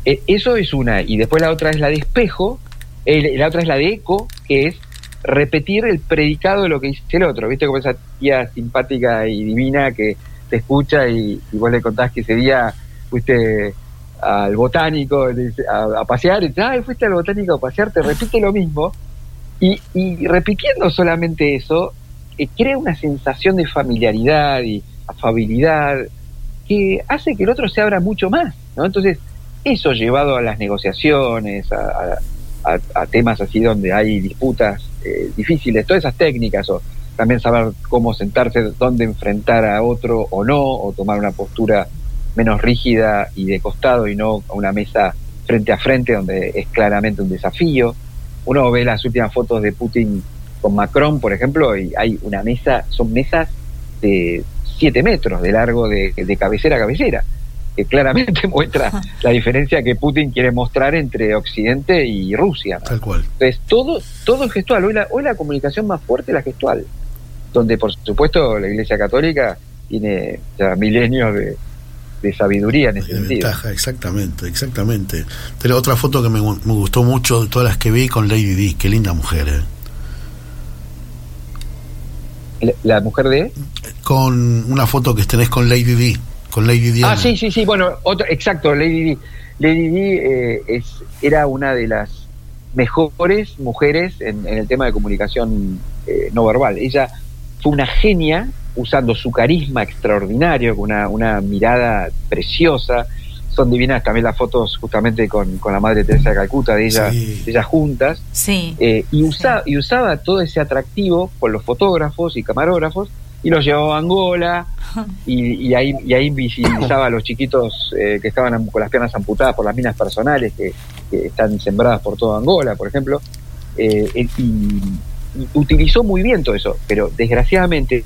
e, eso es una. Y después la otra es la de espejo, la otra es la de eco, que es repetir el predicado de lo que dice el otro. ¿Viste como esa tía simpática y divina que te escucha y, y vos le contás que ese día fuiste al botánico a, pasear, y dice, ay, fuiste al botánico a pasear, te repite lo mismo, y, y repitiendo solamente eso, eh, crea una sensación de familiaridad y afabilidad que hace que el otro se abra mucho más, ¿no? Entonces, eso llevado a las negociaciones, a, temas así donde hay disputas eh, difíciles, todas esas técnicas, o también saber cómo sentarse, dónde enfrentar a otro o no, o tomar una postura menos rígida y de costado y no a una mesa frente a frente donde es claramente un desafío. Uno ve las últimas fotos de Putin con Macron, por ejemplo, y hay una mesa, son mesas de 7 metros de largo de, cabecera a cabecera, que claramente muestra la diferencia que Putin quiere mostrar entre Occidente y Rusia. Tal cual. Entonces, todo, todo es gestual. Hoy la, hoy la comunicación más fuerte es la gestual, donde por supuesto la Iglesia Católica tiene ya milenios de, de sabiduría en ese sentido. exactamente, exactamente. Pero otra foto que me, gustó mucho de todas las que vi con Lady Di, qué linda mujer. ¿eh? ¿La, mujer de? Con una foto que tenés con Lady Di, con Lady Di. Ah, sí, sí, sí, bueno, otro, exacto, Lady Di. Lady Di eh, es, era una de las mejores mujeres en, el tema de comunicación eh, no verbal. Ella fue una genia usando su carisma extraordinario, con una, una mirada preciosa. Son divinas también las fotos justamente con, con la Madre Teresa de Calcuta, de ellas, ellas juntas. Sí. Eh, y, usaba, y usaba todo ese atractivo con los fotógrafos y camarógrafos y los llevaba a Angola y, ahí, y ahí visibilizaba a los chiquitos eh, que estaban con las piernas amputadas por las minas personales que, están sembradas por toda Angola, por ejemplo. Eh, y, utilizó muy bien todo eso, pero desgraciadamente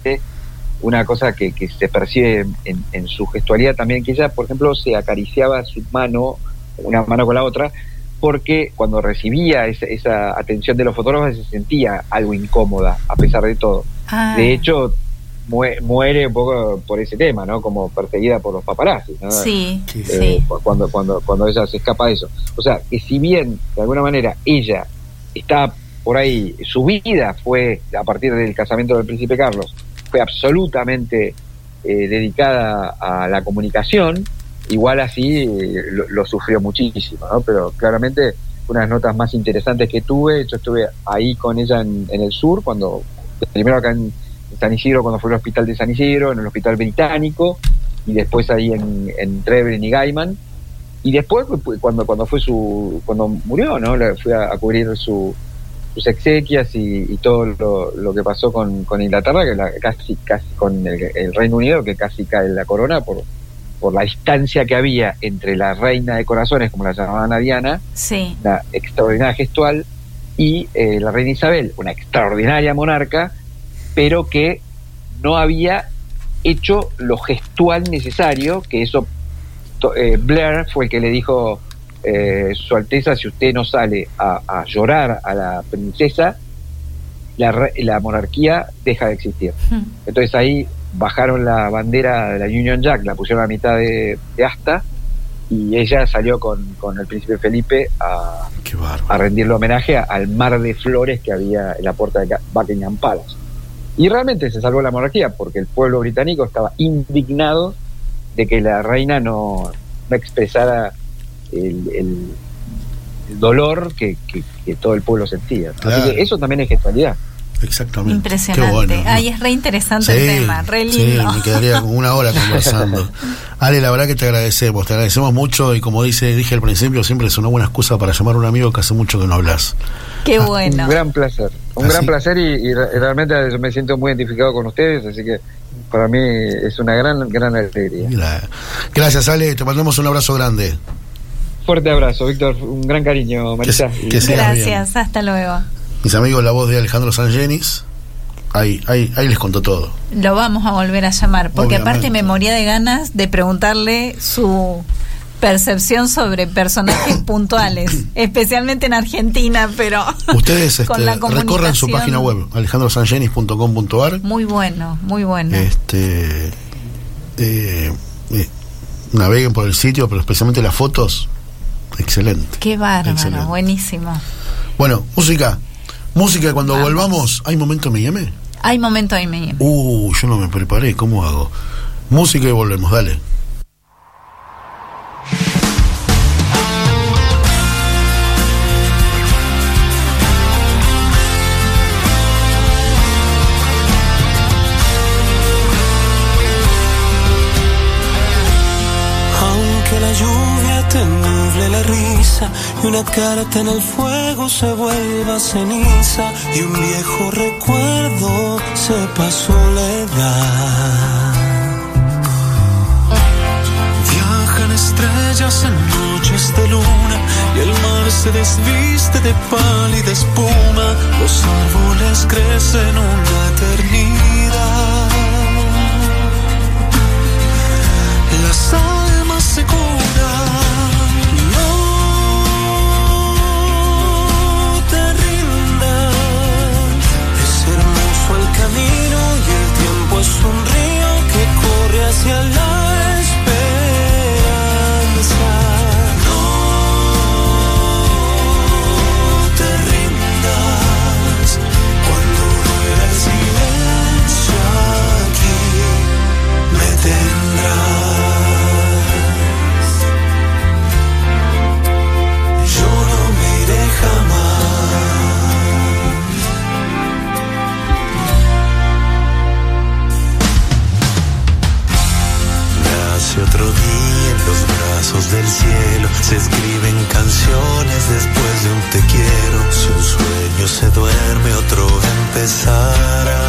una cosa que, se percibe en, su gestualidad también, que ella, por ejemplo, se acariciaba su mano, una mano con la otra, porque cuando recibía esa, atención de los fotógrafos se sentía algo incómoda, a pesar de todo. Ah. De hecho, muere un poco por ese tema, ¿no? Como perseguida por los paparazzi, ¿no? Sí, eh, Cuando, cuando, cuando ella se escapa de eso. O sea, que si bien, de alguna manera, ella está por ahí, su vida fue, a partir del casamiento del príncipe Carlos, absolutamente eh, dedicada a la comunicación, igual así eh, lo, sufrió muchísimo, ¿no? Pero claramente unas notas más interesantes que tuve, yo estuve ahí con ella en, el sur, cuando primero acá en San Isidro, cuando fue al hospital de San Isidro, en el hospital británico, y después ahí en, en y Gaiman, y después cuando cuando fue su cuando murió no fui a, cubrir su, sus exequias y, todo lo, que pasó con, con Inglaterra que casi casi con el, Reino Unido que casi cae en la corona por por la distancia que había entre la reina de corazones como la llamaban a Diana sí. la extraordinaria gestual y eh, la reina Isabel una extraordinaria monarca pero que no había hecho lo gestual necesario que eso eh, Blair fue el que le dijo, eh, Su Alteza, si usted no sale a, llorar a la princesa, la, la, monarquía deja de existir. Hmm. Entonces ahí bajaron la bandera de la Union Jack, la pusieron a mitad de, asta y ella salió con, el príncipe Felipe a, a rendirle homenaje al mar de flores que había en la puerta de Buckingham Palace. Y realmente se salvó la monarquía porque el pueblo británico estaba indignado de que la reina no, expresara el, dolor que, todo el pueblo sentía. Así que eso también es gestualidad. Exactamente. Impresionante. Ay, es re interesante el tema, re lindo. Sí, me quedaría como una hora conversando. Ale, la verdad que te agradecemos, te agradecemos mucho y como dice, dije al principio, siempre es una buena excusa para llamar a un amigo que hace mucho que no hablas. Qué bueno. Un gran placer, un gran placer y, realmente me siento muy identificado con ustedes, así que para mí es una gran, gran alegría. Gracias, Ale. Te mandamos un abrazo grande. Fuerte abrazo, Víctor. Un gran cariño, Marisa. Gracias, hasta luego. Mis amigos, la voz de Alejandro Sangenis. Ahí, ahí, ahí les contó todo. Lo vamos a volver a llamar, porque aparte me moría de ganas de preguntarle su percepción sobre personajes puntuales, especialmente en Argentina, pero ustedes este, recorran su página web alejandrosangenis.com.ar. Muy bueno, muy bueno. Este eh, eh, naveguen por el sitio, pero especialmente las fotos, excelente. Qué bárbaro, buenísimo. Bueno, música, música cuando volvamos, ¿hay momento M&M? Hay momento M&M. Uh, yo no me preparé, ¿cómo hago? Música y volvemos, dale. Una carta en el fuego se vuelva ceniza y un viejo recuerdo se pasó la edad. Viajan estrellas en noches de luna y el mar se desviste de pálida espuma, los árboles crecen una eternidad. Hacia la del cielo se escriben canciones después de un te quiero. Si un sueño se duerme, otro empezará.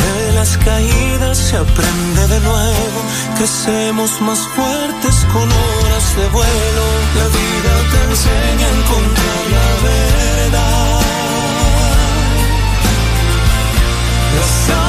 De las caídas se aprende de nuevo, crecemos más fuertes con horas de vuelo. La vida te enseña a encontrar la verdad. Las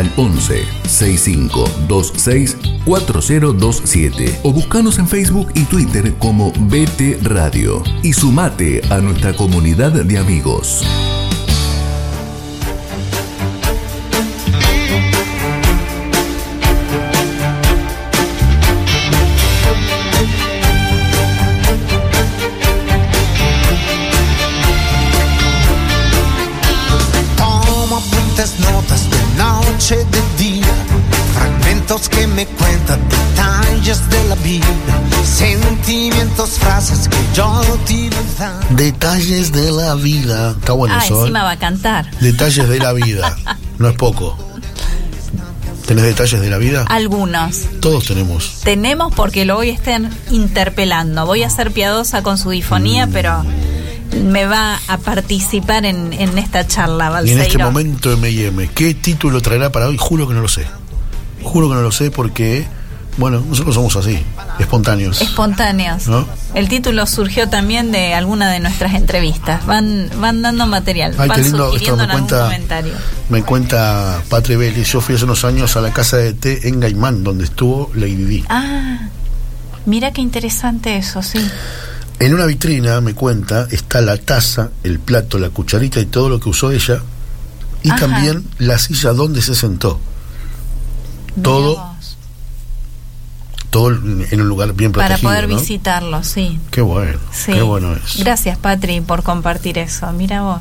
al 11 6526 4027 o buscanos en Facebook y Twitter como BT Radio y sumate a nuestra comunidad de amigos. Detalles de la vida. Está bueno Ah, eso. ¿eh? encima va a cantar. Detalles de la vida. No es poco. ¿Tenés detalles de la vida? Algunos. Todos tenemos. Tenemos porque lo voy a estar interpelando. Voy a ser piadosa con su difonía, Mm. pero me va a participar en, en esta charla, Y en Balseiro. este momento M&M, ¿qué título traerá para hoy? Juro que no lo sé. Juro que no lo sé porque, bueno, nosotros somos así, espontáneos. Espontáneos. ¿No? El título surgió también de alguna de nuestras entrevistas. Van, van dando material, Ay, van lindo, esto me en cuenta, comentario. me cuenta Patri Vélez. Yo fui hace unos años a la casa de té en Gaimán, donde estuvo Lady Di. Ah, mira qué interesante eso, sí. En una vitrina, me cuenta, está la taza, el plato, la cucharita y todo lo que usó ella. Y Ajá. también la silla donde se sentó. Todo. Todo en un lugar bien Para protegido. poder ¿no? visitarlo, sí. Qué bueno, sí. qué bueno es. Gracias, Patri, por compartir eso. Mira vos.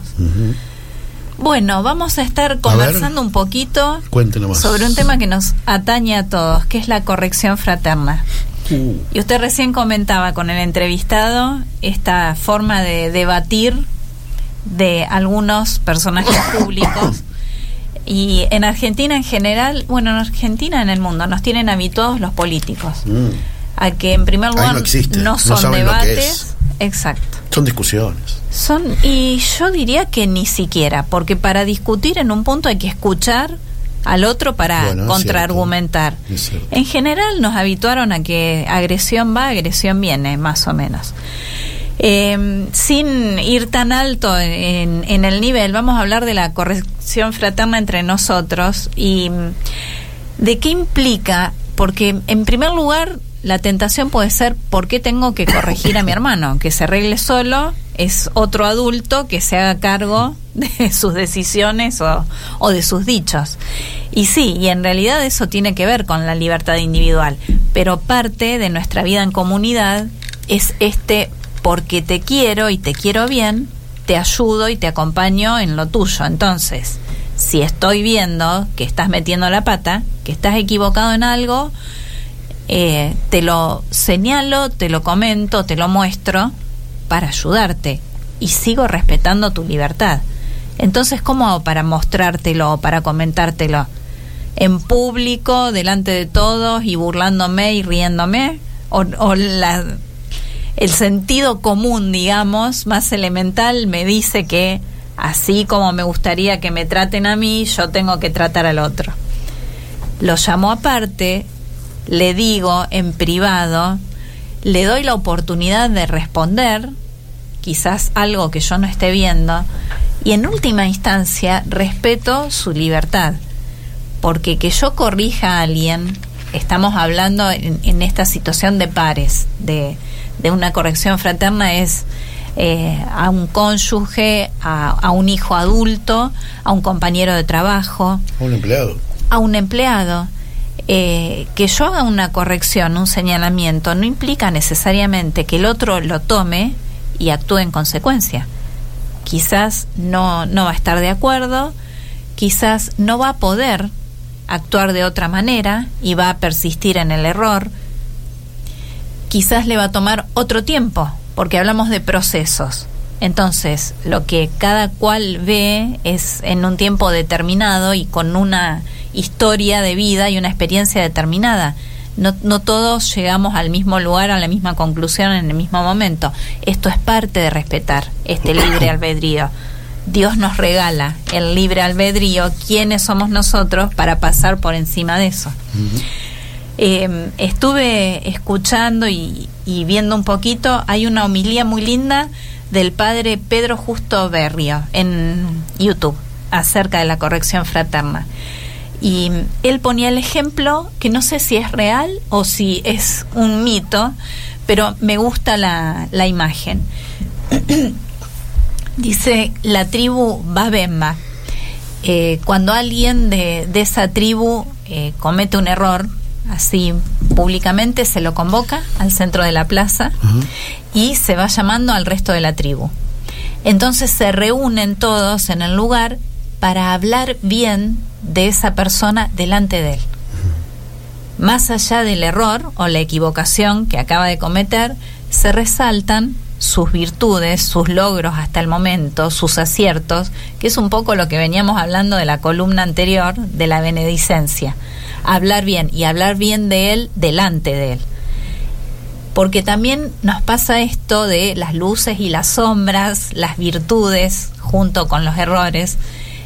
Bueno, vamos a estar conversando un poquito sobre un tema que nos atañe a todos, que es la corrección fraterna. Uh, Y usted recién comentaba con el entrevistado esta forma de debatir de algunos personajes públicos. Y en Argentina en general, bueno, en Argentina en el mundo, nos tienen habituados los políticos mm. a que en primer lugar no existe, no son debates. es. Exacto. Son discusiones. Son, y yo diría que ni siquiera, porque para discutir en un punto hay que escuchar al otro para Bueno, contraargumentar. En general nos habituaron a que agresión va, agresión viene, más o menos. Eh, sin ir tan alto en, en el nivel, vamos a hablar de la corrección fraterna entre nosotros y mm, de qué implica, porque en primer lugar la tentación puede ser ¿por qué tengo que corregir a mi hermano? Que se arregle solo, es otro adulto que se haga cargo de sus decisiones o, o de sus dichos. Y sí, y en realidad eso tiene que ver con la libertad individual, pero parte de nuestra vida en comunidad es este porque te quiero y te quiero bien, te ayudo y te acompaño en lo tuyo. Entonces, si estoy viendo que estás metiendo la pata, que estás equivocado en algo, eh, te lo señalo, te lo comento, te lo muestro para ayudarte. y sigo respetando tu libertad. Entonces, ¿cómo hago para mostrártelo o para comentártelo? ¿En público, delante de todos y burlándome y riéndome? ¿O, o la, el sentido común, digamos, más elemental me dice que así como me gustaría que me traten a mí, yo tengo que tratar al otro? Lo llamo aparte, le digo en privado, le doy la oportunidad de responder, quizás algo que yo no esté viendo, y en última instancia respeto su libertad, porque que yo corrija a alguien, estamos hablando en, esta situación de pares, de, una corrección fraterna, es eh, a un cónyuge, a, a, un hijo adulto, a un compañero de trabajo. A un empleado. A un empleado. Eh, que yo haga una corrección, un señalamiento, no implica necesariamente que el otro lo tome y actúe en consecuencia. Quizás no, no va a estar de acuerdo, quizás no va a poder actuar de otra manera y va a persistir en el error, quizás le va a tomar otro tiempo, porque hablamos de procesos. Entonces, lo que cada cual ve es en un tiempo determinado y con una historia de vida y una experiencia determinada. No, no todos llegamos al mismo lugar, a la misma conclusión en el mismo momento. Esto es parte de respetar este libre albedrío. Dios nos regala el libre albedrío, ¿quiénes somos nosotros para pasar por encima de eso? Em, estuve escuchando y, viendo un poquito, hay una homilía muy linda del padre Pedro Justo Berrio en YouTube acerca de la corrección fraterna. Y él ponía el ejemplo, que no sé si es real o si es un mito, pero me gusta la, la imagen. Dice la tribu Babemba. Eh, cuando alguien de, de esa tribu eh, comete un error, así públicamente se lo convoca al centro de la plaza y se va llamando al resto de la tribu. Entonces se reúnen todos en el lugar para hablar bien de esa persona delante de él. Más allá del error o la equivocación que acaba de cometer, se resaltan sus virtudes, sus logros hasta el momento, sus aciertos, que es un poco lo que veníamos hablando de la columna anterior de la benedicencia. Hablar bien y hablar bien de él delante de él. Porque también nos pasa esto de las luces y las sombras, las virtudes junto con los errores.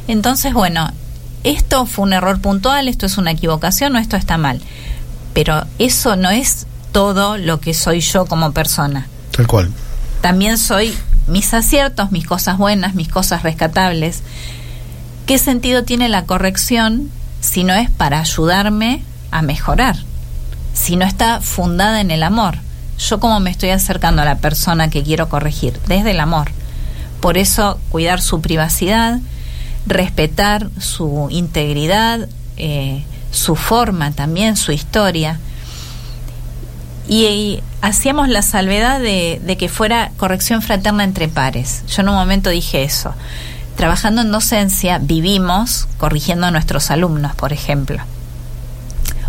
Entonces, bueno, esto fue un error puntual, esto es una equivocación o esto está mal. Pero eso no es todo lo que soy yo como persona. Tal cual. También soy mis aciertos, mis cosas buenas, mis cosas rescatables. ¿Qué sentido tiene la corrección si no es para ayudarme a mejorar? Si no está fundada en el amor. Yo cómo me estoy acercando a la persona que quiero corregir, desde el amor. Por eso cuidar su privacidad, respetar su integridad, eh, su forma también, su historia. Y, hacíamos la salvedad de, de, que fuera corrección fraterna entre pares. Yo en un momento dije eso. Trabajando en docencia vivimos corrigiendo a nuestros alumnos, por ejemplo.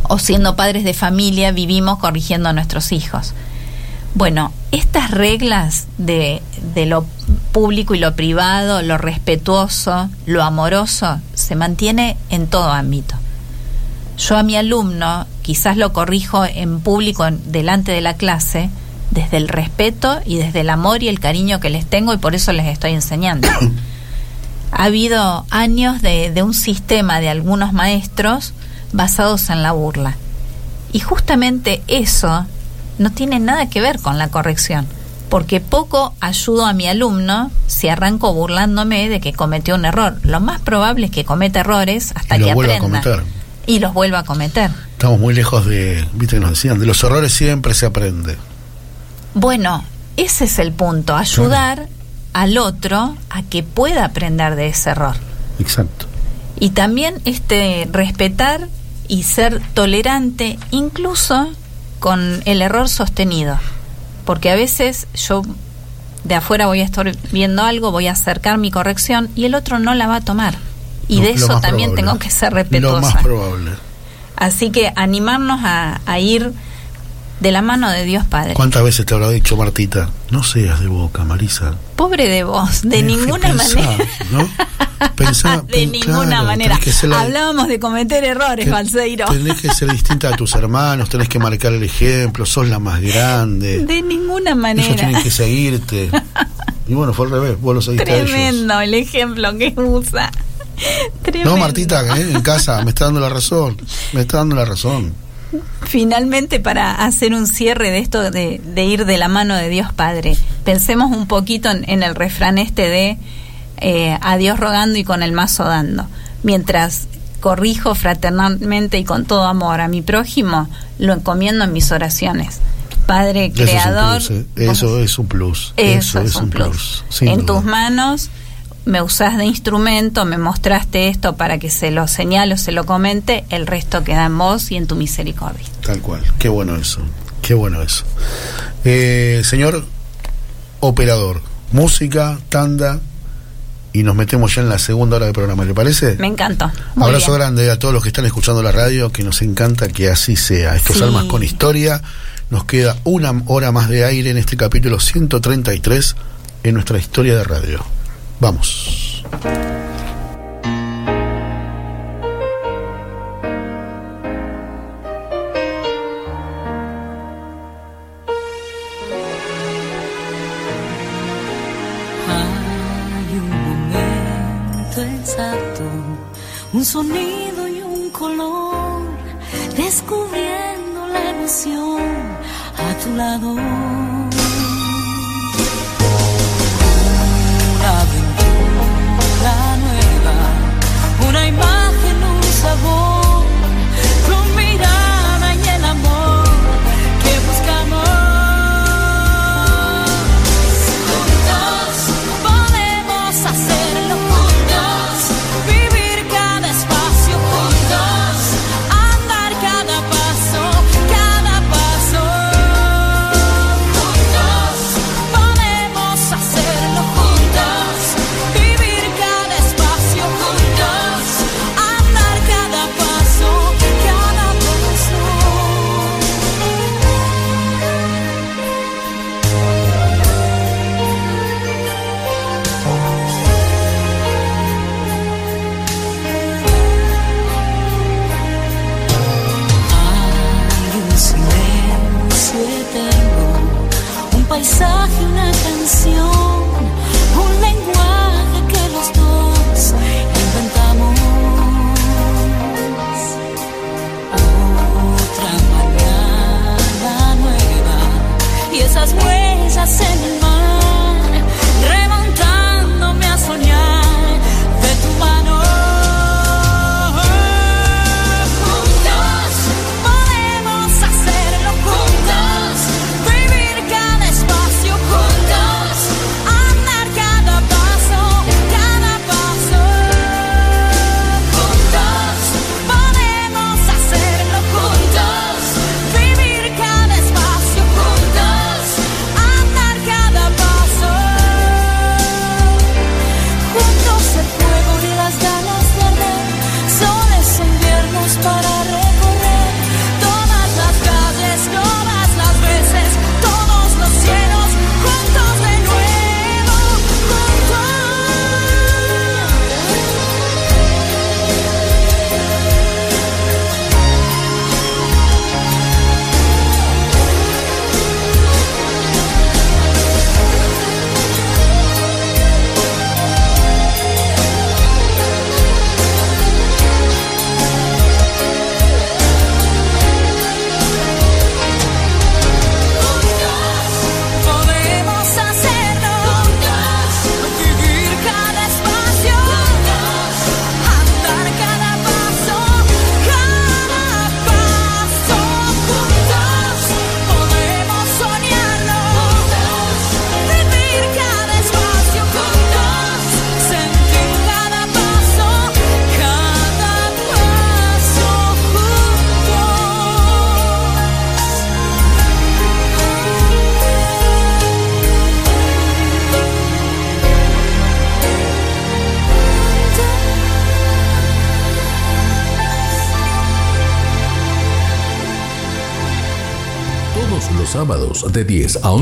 O siendo padres de familia vivimos corrigiendo a nuestros hijos. Bueno, estas reglas de, de lo público y lo privado, lo respetuoso, lo amoroso, se mantiene en todo ámbito. Yo a mi alumno quizás lo corrijo en público delante de la clase desde el respeto y desde el amor y el cariño que les tengo y por eso les estoy enseñando. ha habido años de, de un sistema de algunos maestros basados en la burla. Y justamente eso no tiene nada que ver con la corrección porque poco ayudo a mi alumno si arranco burlándome de que cometió un error. Lo más probable es que cometa errores hasta que aprenda. Y los vuelva a cometer. Estamos muy lejos de, viste que nos decían, de los errores siempre se aprende. Bueno, ese es el punto, ayudar al otro a que pueda aprender de ese error. Exacto. Y también este respetar y ser tolerante incluso con el error sostenido porque a veces yo de afuera voy a estar viendo algo, voy a acercar mi corrección y el otro no la va a tomar. Y de eso también tengo que ser respetuosa. Lo más probable. Así que animarnos a, ir de la mano de Dios Padre. ¿Cuántas veces te habrá dicho Martita? No seas de boca, Marisa. Pobre de vos, de ninguna pensá, manera. ¿no? Pensá, de pen- ninguna claro, manera. la- Hablábamos de cometer errores, Balseiro. Tenés que ser distinta a tus hermanos, tenés que marcar el ejemplo, sos la más grande. De ninguna Ellos manera. tienen que seguirte. Y bueno, fue al revés, vos lo seguiste a ellos. Tremendo el ejemplo que usa. Tremendo. No, Martita, ¿eh? en casa, me está dando la razón. Me está dando la razón. Finalmente, para hacer un cierre de esto de, de ir de la mano de Dios Padre, pensemos un poquito en, en el refrán este de eh, a Dios rogando y con el mazo dando. Mientras corrijo fraternalmente y con todo amor a mi prójimo, lo encomiendo en mis oraciones. Padre Eso es un Creador, plus, ¿eh? Eso es un plus. Eso, es un plus. en duda. tus manos me usás de instrumento, me mostraste esto para que se lo señalo, se lo comente, el resto queda en vos y en tu misericordia. Tal cual. Qué bueno eso. Qué bueno eso. Eh, señor operador, música, tanda, y nos metemos ya en la segunda hora del programa, ¿le parece? Me encantó. Muy Abrazo bien. grande a todos los que están escuchando la radio, que nos encanta que así sea. Estos Sí. almas con historia. Nos queda una hora más de aire en este capítulo 133 en nuestra historia de radio. Vamos. Un sonido y un color, descubriendo la emoción a tu lado.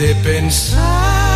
De pensar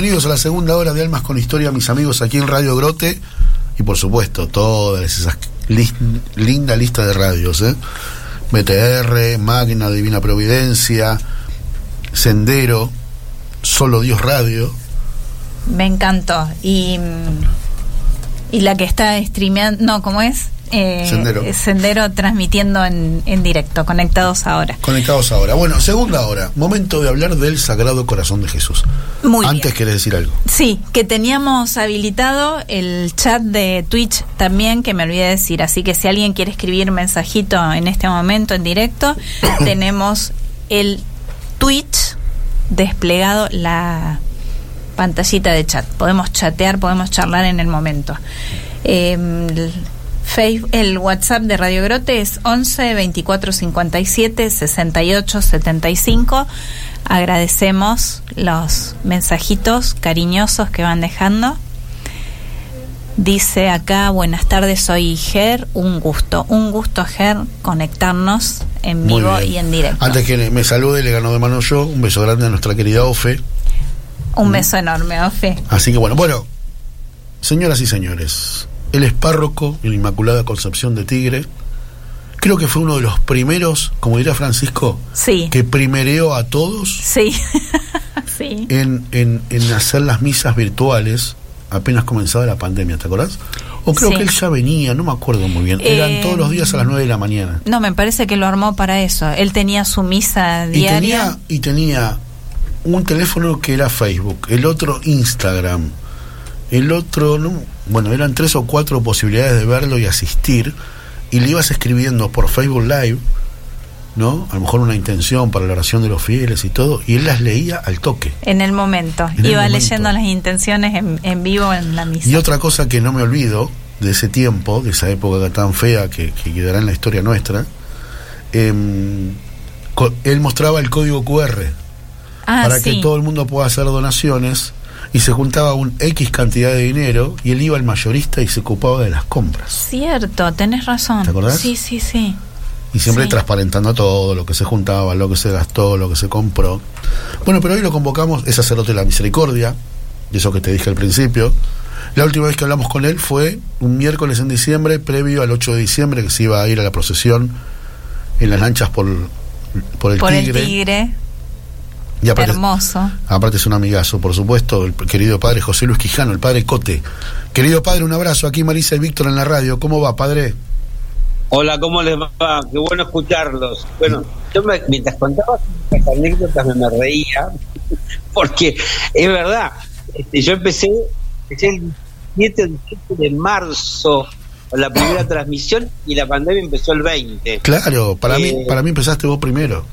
Bienvenidos a la segunda hora de Almas con Historia, mis amigos, aquí en Radio Grote. Y por supuesto, todas esas lis- linda lista de radios, ¿eh? BTR, Magna, Divina Providencia, Sendero, Solo Dios Radio. Me encantó. Y, y la que está streameando, no, ¿cómo es? Eh, Sendero. Sendero transmitiendo en, en directo, conectados ahora. Conectados ahora. Bueno, segunda hora. Momento de hablar del Sagrado Corazón de Jesús. Muy Antes bien. querés decir algo. Sí, que teníamos habilitado el chat de Twitch también, que me olvidé de decir. Así que si alguien quiere escribir mensajito en este momento en directo, tenemos el Twitch desplegado la pantallita de chat. Podemos chatear, podemos charlar en el momento. Eh, el, Face- el WhatsApp de Radio Grote es 11 24 57 68 75. Agradecemos los mensajitos cariñosos que van dejando. Dice acá, buenas tardes, soy Ger, un gusto, un gusto Ger conectarnos en vivo y en directo. Antes que me salude, le ganó de mano yo. Un beso grande a nuestra querida Ofe. Un beso enorme, Ofe. Así que bueno, bueno, señoras y señores, él es párroco en la Inmaculada Concepción de Tigre. Creo que fue uno de los primeros, como dirá Francisco, Sí, que primereó a todos sí, sí. en, en, en hacer las misas virtuales apenas comenzaba la pandemia, ¿te acordás? O creo Sí. que él ya venía, no me acuerdo muy bien. Eran Eh, todos los días a las 9 de la mañana. No, me parece que lo armó para eso. Él tenía su misa Y diaria. tenía, y tenía un teléfono que era Facebook, el otro Instagram, el otro, no, bueno, eran tres o cuatro posibilidades de verlo y asistir, y le ibas escribiendo por Facebook Live, ¿no? A lo mejor una intención para la oración de los fieles y todo, y él las leía al toque. En el momento. En el Iba momento. leyendo las intenciones en, en vivo en la misa. Y otra cosa que no me olvido de ese tiempo, de esa época tan fea que, que quedará en la historia nuestra, co- él mostraba el código QR. ah, para sí. que todo el mundo pueda hacer donaciones y se juntaba un X cantidad de dinero y él iba al mayorista y se ocupaba de las compras. Cierto, tenés razón. ¿Te acordás? Sí, sí, sí. Y siempre Sí. transparentando todo, lo que se juntaba, lo que se gastó, lo que se compró. Bueno, pero hoy lo convocamos, es sacerdote de la misericordia, de eso que te dije al principio. La última vez que hablamos con él fue un miércoles en diciembre, previo al 8 de diciembre, que se iba a ir a la procesión en las lanchas por, por el Por Tigre. el tigre. Y aparte, Hermoso. Aparte es un amigazo, por supuesto, el querido padre José Luis Quijano, el padre Cote. Querido padre, un abrazo. Aquí Marisa y Víctor en la radio. ¿Cómo va, padre? Hola, ¿cómo les va? Qué bueno escucharlos. Bueno, yo me- mientras contabas estas anécdotas me, me reía, porque es verdad, este, yo empecé, empecé el 7 o 17 de marzo con la primera transmisión y la pandemia empezó el 20. Claro, para mí, Eh, para mí empezaste vos primero.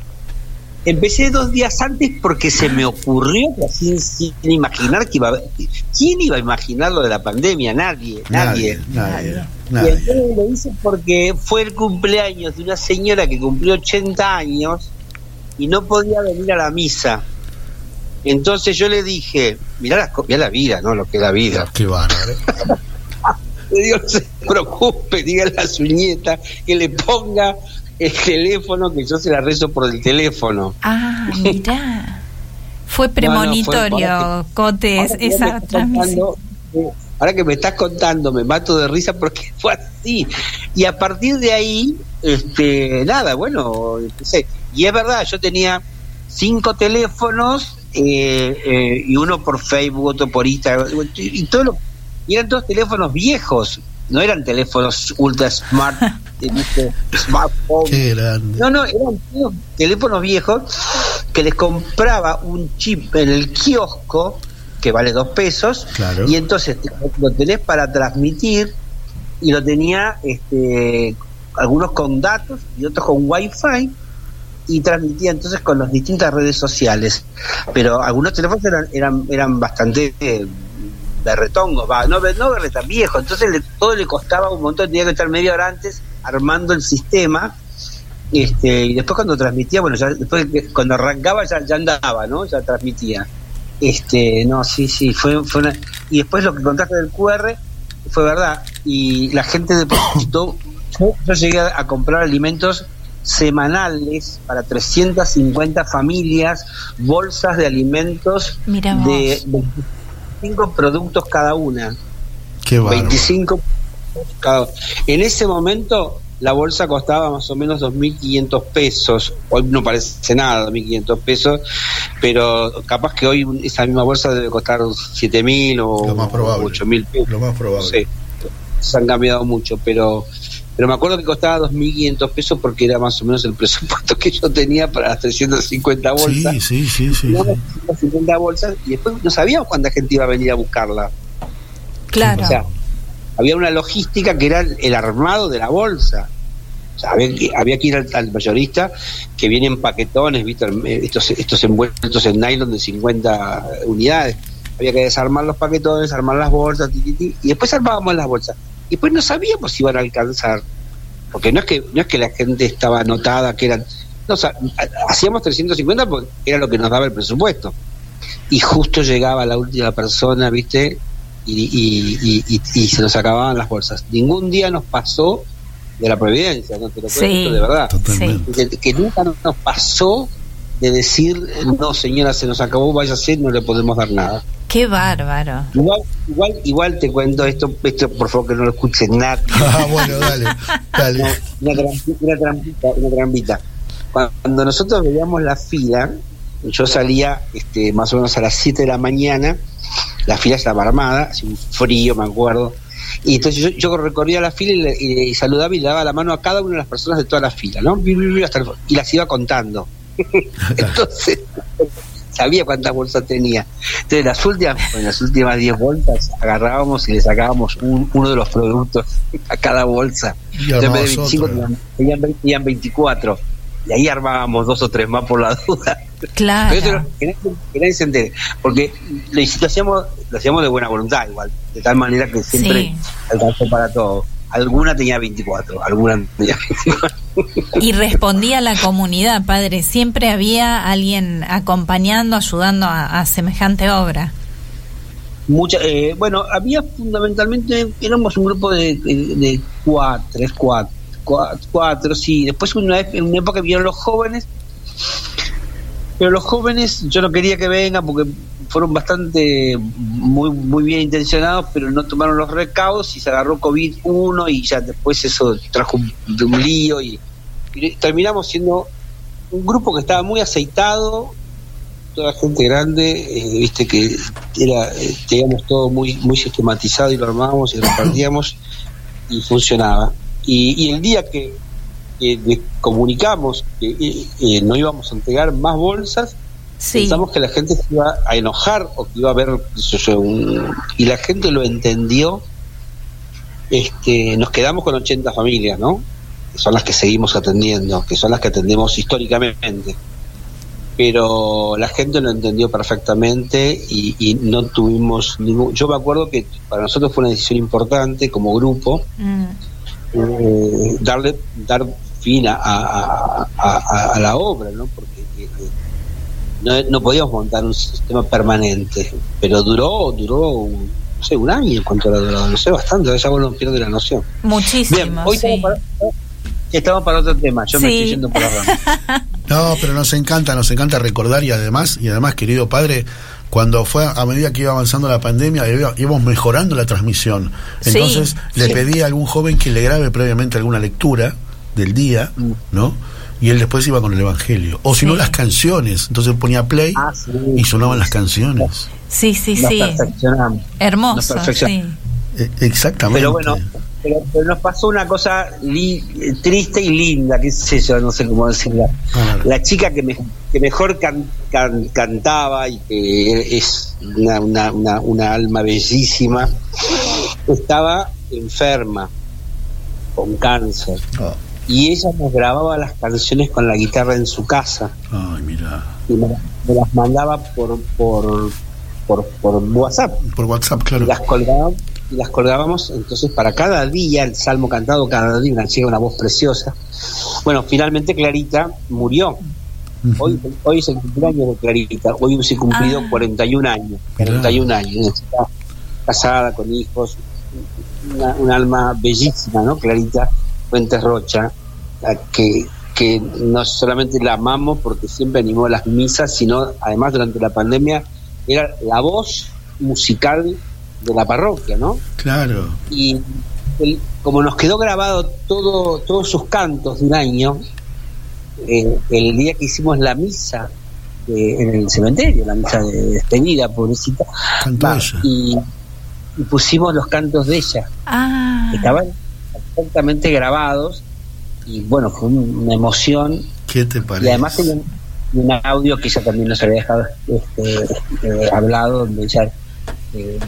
Empecé dos días antes porque se me ocurrió, así sin imaginar que iba a haber- ¿Quién iba a imaginar lo de la pandemia? Nadie, nadie. Nadie, Y nadie. entonces lo hice porque fue el cumpleaños de una señora que cumplió 80 años y no podía venir a la misa. Entonces yo le dije, mirá la, co- mirá la vida, ¿no? Lo que es la vida. Qué bárbaro. Le digo, no se preocupe, dígale a su nieta que le ponga el teléfono, que yo se la rezo por el teléfono. Ah, mirá. Fue No, no, fue- premonitorio, ahora que- Cote, es- Ahora que me esa transmisión. contando, eh, Ahora que me estás contando, me mato de risa porque fue así. Y a partir de ahí, este, nada, bueno, empecé. Y es verdad, yo tenía cinco teléfonos eh, eh, y uno por Facebook, otro por Instagram, y, todo lo- y eran todos teléfonos viejos, no eran teléfonos ultra smart, ¿viste? smartphone. Qué grande. No, no, eran teléfonos viejos que les compraba un chip en el kiosco que vale dos pesos Claro. y entonces lo tenés para transmitir y lo tenía este, algunos con datos y otros con wifi y transmitía entonces con las distintas redes sociales pero algunos teléfonos eran eran, eran bastante eh, berretongos va, no, no berretas viejos entonces le- todo le costaba un montón tenía que estar media hora antes armando el sistema este, y después cuando transmitía, bueno, ya después que- cuando arrancaba ya, ya andaba, ¿no? Ya transmitía. Este, no, sí, sí, fue, fue una... Y después lo que contaste del QR fue verdad. Y la gente depositó, yo, yo llegué a, comprar alimentos semanales para 350 familias, bolsas de alimentos de 25 productos cada una. Qué bárbaro. 25 cada En ese momento la bolsa costaba más o menos 2.500 pesos. Hoy no parece nada 2.500 pesos, pero capaz que hoy esa misma bolsa debe costar 7.000 o Lo más probable. 8.000 pesos. Lo más probable. sé. Se han cambiado mucho, pero pero me acuerdo que costaba 2.500 pesos porque era más o menos el presupuesto que yo tenía para las 350 bolsas. Sí, sí, sí, sí. Teníamos 350 bolsas y después no sabíamos cuánta gente iba a venir a buscarla. Claro. O sea, había una logística que era el, armado de la bolsa. O sea, había que, había que ir al, mayorista que vienen paquetones, ¿viste? Eh, estos, estos envueltos en nylon de 50 unidades. Había que desarmar los paquetones, armar las bolsas, y después armábamos las bolsas. Y después no sabíamos si iban a alcanzar. Porque no es que no es que la gente estaba anotada, que eran. No, o sea, ha- hacíamos 350 porque era lo que nos daba el presupuesto. Y justo llegaba la última persona, ¿viste? Y, y, y, y- y se nos acababan las bolsas. Ningún día nos pasó de la providencia, no te lo Sí. cuento de verdad. Que, que nunca nos pasó de decir, no señora, se nos acabó, váyase, no le podemos dar nada. Qué bárbaro. Igual, igual, igual te cuento esto, esto por favor que no lo escuche nadie. Ah, bueno, dale, dale. una, trampi- una trampita, una trampita. Cuando nosotros veíamos la fila, yo salía este, más o menos a las 7 de la mañana, la fila estaba armada, hacía un frío, me acuerdo. Y entonces yo, yo recorría la fila y, le- y- y saludaba y le daba la mano a cada una de las personas de toda la fila, ¿no? Hasta el- y las iba contando. entonces sabía cuántas bolsas tenía. Entonces las últimas, en las últimas 10 bolsas agarrábamos y le sacábamos un- uno de los productos a cada bolsa. Y Entonces, en vez de armabas 25 otra. tenían, tenían ve- tenían 24. Y ahí armábamos dos o tres más por la duda. Claro. Pero entere. Porque lo, hacíamos, lo hacíamos de buena voluntad igual. De tal manera que siempre Sí. alcanzó para todo. Alguna tenía 24, alguna tenía 24. Y respondía a la comunidad, padre. Siempre había alguien acompañando, ayudando a, a semejante obra. Mucha, eh, bueno, había fundamentalmente, éramos un grupo de, de, de cuatro, tres, cuatro, cuatro, cuatro, sí. Después una en una época vinieron los jóvenes, pero los jóvenes yo no quería que vengan porque fueron bastante muy muy bien intencionados, pero no tomaron los recaudos y se agarró COVID uno y ya después eso trajo un, un lío y, y terminamos siendo un grupo que estaba muy aceitado, toda gente grande, eh, viste que era, eh, teníamos todo muy muy sistematizado y lo armábamos y lo repartíamos y funcionaba. Y, y el día que, que comunicamos que eh, eh, no íbamos a entregar más bolsas, Sí. pensamos que la gente se iba a enojar o que iba a haber un- y la gente lo entendió. Este, nos quedamos con 80 familias, ¿no? Que son las que seguimos atendiendo, que son las que atendemos históricamente pero la gente lo entendió perfectamente y, y no tuvimos ningún... Yo me acuerdo que para nosotros fue una decisión importante como grupo Mm, eh, darle dar fin a, a- a- a- a la obra, ¿no? Porque eh, no, no podíamos montar un sistema permanente, pero duró duró un- no sé un año cuánto ha durado, no sé bastante, ya uno pierde la noción. Muchísimo, Bien, hoy sí. estamos para, estamos para otro tema, yo me estoy yendo por la rama. No, pero nos encanta, nos encanta recordar y además, y además, querido padre, cuando fue a medida que iba avanzando la pandemia, iba- íbamos mejorando la transmisión. Sí, Entonces, le sí. pedí a algún joven que le grabe previamente alguna lectura del día, Mm. ¿no? Y él después iba con el evangelio. O si no, Sí. las canciones. Entonces ponía play Ah, sí. y sonaban las canciones. Sí, sí, Nos sí. Hermoso, sí. perfeccionamos. Eh, exactamente. Pero bueno, pero, pero nos pasó una cosa li- triste y linda, qué sé yo, no sé cómo decirla. La chica que, me- que mejor can- can- cantaba y que es una, una, una, una alma bellísima, estaba enferma, con cáncer. Oh, Y ella nos grababa las canciones con la guitarra en su casa. Ay, mira. y me, me las mandaba por, por, por, por WhatsApp. Por WhatsApp, y claro. las colgábamos y las colgábamos entonces para cada día el salmo cantado cada día una chica una voz preciosa. Bueno finalmente Clarita murió. Hoy hoy es el cumpleaños de Clarita. Hoy se cumplido Ah. 41 años. 41 años. Casada con hijos. Una, un alma bellísima no Clarita Fuentes Rocha que que no solamente la amamos porque siempre animó las misas, sino además durante la pandemia era la voz musical de la parroquia, ¿no? Claro. Y el- como nos quedó grabado todo, todos sus cantos de un año, eh, el día que hicimos la misa de- en el cementerio, la misa de despedida, pobrecita, Cantó va, y, y pusimos los cantos de ella, Ah, estaban perfectamente grabados, y bueno, fue un- una emoción, ¿Qué te y parece? además tenía un, un audio que ella también nos había dejado este, eh, hablado, donde ella eh,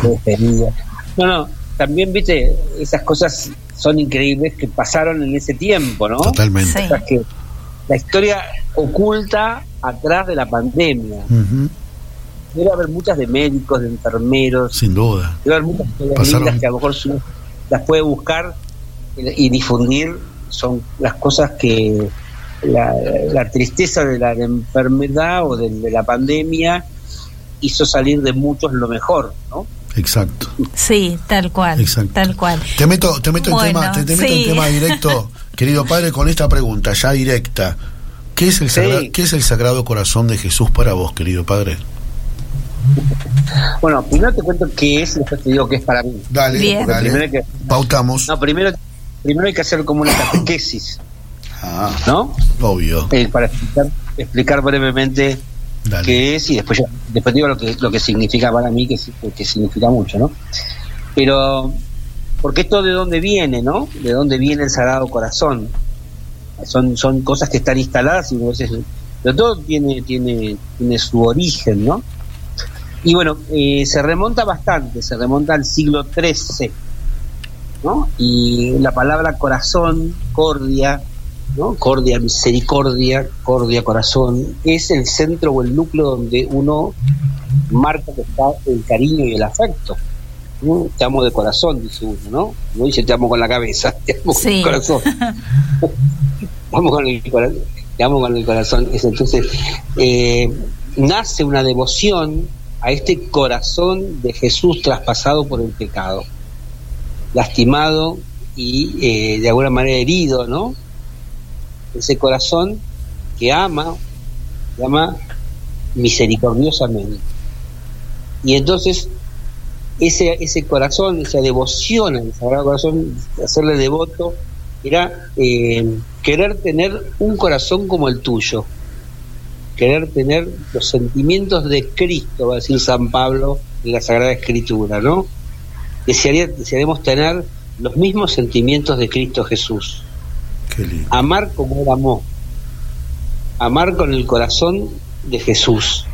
fue despedida. No, no, también, viste, esas cosas son increíbles que pasaron en ese tiempo, ¿no? Totalmente. sí. O sea, que la historia oculta atrás de la pandemia. Ujú, Debe haber muchas de médicos, de enfermeros, Sin duda. debe haber muchas historias Pasaron- que a lo mejor uno las puede buscar y y difundir. Son las cosas que la, la tristeza de la enfermedad o de, de la pandemia hizo salir de muchos lo mejor, ¿no? Exacto. sí, tal cual, Exacto. tal cual. Te meto, te meto Bueno, en tema, te, te meto en sí. tema directo, querido padre, con esta pregunta ya directa. ¿Qué es el Sí. sagrado, qué es el Sagrado Corazón de Jesús para vos, querido padre? Bueno, primero te cuento qué es y después te digo qué es para mí. Dale, Bien. Dale. primero que, Pautamos. no, primero, primero hay que hacer como una catequesis, Ah, ¿no? obvio. Eh, para explicar, explicar brevemente Dale. qué es y después yo- después digo lo que lo que significa para mí que, sí- que significa mucho no pero porque esto de dónde viene no de dónde viene el Sagrado Corazón son son cosas que están instaladas y a veces pero todo tiene tiene tiene su origen no y bueno eh, se remonta bastante se remonta al siglo XIII no y la palabra corazón cordia ¿no? Cordia, misericordia, cordia, corazón, es el centro o el núcleo donde uno marca que está el cariño y el afecto. ¿no? Te amo de corazón, dice uno, ¿no? No dice te amo con la cabeza, te amo con el corazón. te amo con el corazón. Te amo con el corazón. Es entonces, eh, nace una devoción a este corazón de Jesús traspasado por el pecado, lastimado y eh, de alguna manera herido, ¿no? ese corazón que ama, que ama misericordiosamente. Y entonces ese, ese corazón, esa devoción al Sagrado Corazón, hacerle devoto, era eh, querer tener un corazón como el tuyo, querer tener los sentimientos de Cristo, va a decir San Pablo en la Sagrada Escritura, ¿no? Desearía, desearíamos tener los mismos sentimientos de Cristo Jesús Qué lindo. amar como él amó, amar con el corazón de Jesús,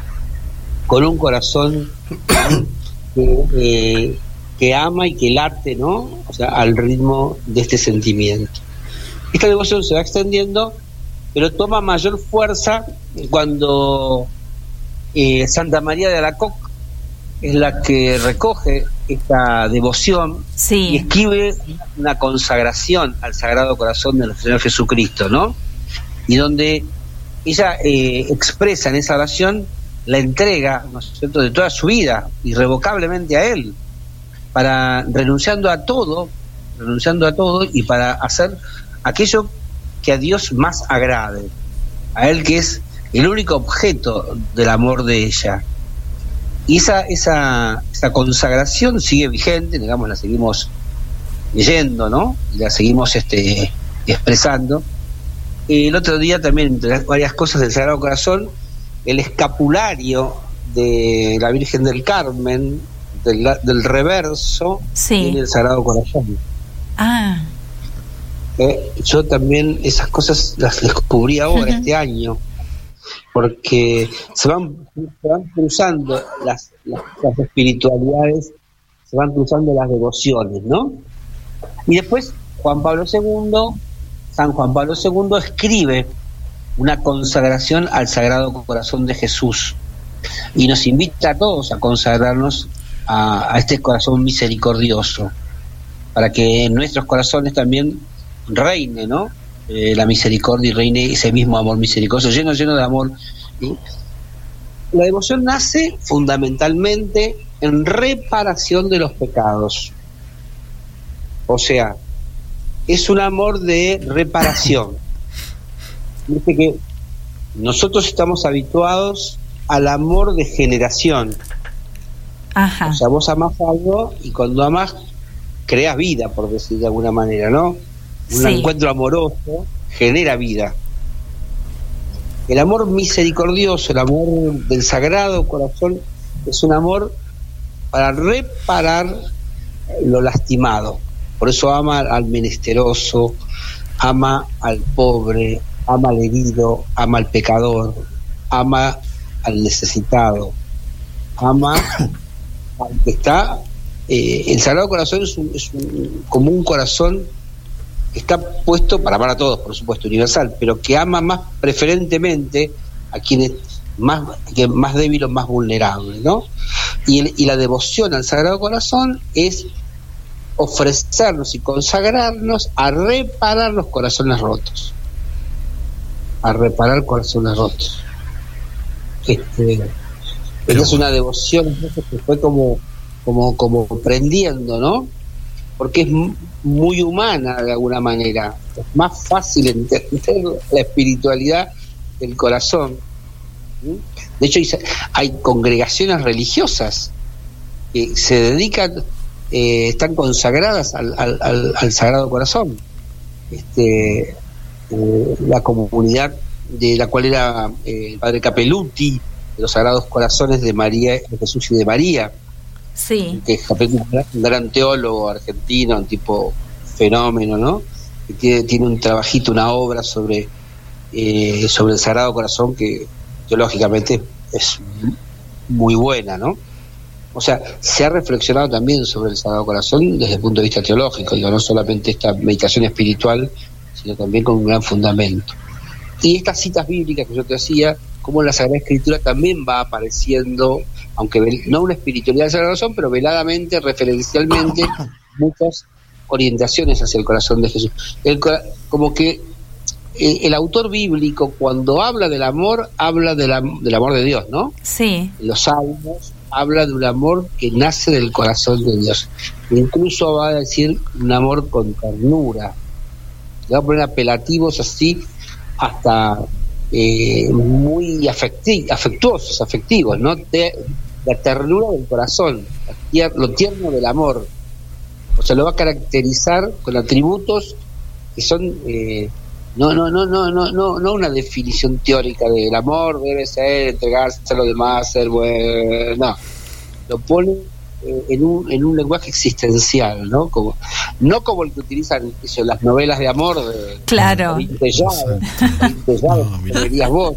con un corazón que, eh, que ama y que late, ¿no? O sea, al ritmo de este sentimiento. Esta devoción se va extendiendo, pero toma mayor fuerza cuando eh, Santa María de Alacoc es la que recoge esta devoción y escribe una consagración al Sagrado Corazón de nuestro Señor Jesucristo, ¿no? Y donde ella eh, expresa en esa oración la entrega, ¿no es cierto?, de toda su vida, irrevocablemente a Él, para renunciando a todo, renunciando a todo y para hacer aquello que a Dios más agrade, a Él que es el único objeto del amor de ella. Y esa, esa, esa consagración sigue vigente, digamos, la seguimos leyendo, ¿no? Y la seguimos este, expresando. El otro día también, entre las varias cosas del Sagrado Corazón, el escapulario de la Virgen del Carmen, del, del reverso, Sí. tiene el Sagrado Corazón. ah, Eh, yo también esas cosas las descubrí ahora, este año, porque se van, se van cruzando las, las, las espiritualidades, se van cruzando las devociones, ¿no? Y después Juan Pablo II, San Juan Pablo II escribe una consagración al Sagrado Corazón de Jesús y nos invita a todos a consagrarnos a, a este corazón misericordioso para que en nuestros corazones también reine, ¿no? Eh, la misericordia y reine ese mismo amor misericordioso, lleno, lleno de amor. ¿sí? La devoción nace fundamentalmente en reparación de los pecados. O sea, es un amor de reparación. Dice que nosotros estamos habituados al amor de generación. Ajá. O sea, vos amás algo y cuando amás creas vida, por decir de alguna manera, ¿no? Un Sí. encuentro amoroso genera vida. El amor misericordioso, el amor del sagrado corazón, es un amor para reparar lo lastimado. Por eso ama al menesteroso, ama al pobre, ama al herido, ama al pecador, ama al necesitado, ama al que está. eh, el Sagrado Corazón es, un- es un- como un corazón está puesto para amar a todos, por supuesto, universal, pero que ama más preferentemente a quienes más, más débiles, más vulnerables, ¿no? Y, el- y la devoción al Sagrado Corazón es ofrecernos y consagrarnos a reparar los corazones rotos. A reparar corazones rotos. Este, esa es una devoción que fue como, como, como prendiendo, ¿no? Porque es mu- muy humana de alguna manera. Es más fácil entender la espiritualidad del corazón. De hecho, hay- congregaciones religiosas que se dedican, eh, están consagradas al, al- al- al Sagrado Corazón. Este, eh, la comunidad de la cual era eh, el padre Capeluti, de los Sagrados Corazones de María, de Jesús y de María, Sí. que es un gran teólogo argentino, un tipo fenómeno, ¿no? Que tiene, tiene un trabajito, una obra sobre, eh, sobre el Sagrado Corazón que teológicamente es muy buena, ¿no? O sea, se ha reflexionado también sobre el Sagrado Corazón desde el punto de vista teológico, digo, no solamente esta meditación espiritual, sino también con un gran fundamento. Y estas citas bíblicas que yo te hacía, como la Sagrada Escritura también va apareciendo, aunque vel- no una espiritualidad del Sagrado Corazón, pero veladamente, referencialmente, muchas orientaciones hacia el corazón de Jesús. El como que eh, el autor bíblico, cuando habla del amor, habla de la- del amor de Dios, ¿no? Sí. los salmos habla de un amor que nace del corazón de Dios. Incluso va a decir un amor con ternura. Le va a poner apelativos así hasta eh, muy afecti- afectuosos, afectivos, ¿no? De- la ternura del corazón, lo tierno del amor. O sea, lo va a caracterizar con atributos que son eh, no, no, no, no, no, no, no una definición teórica del amor debe ser entregarse a los demás, ser bueno, no, lo pone en un, en un lenguaje existencial, ¿no? Como, no como el que utilizan las novelas de amor de Claro. No, que verías vos.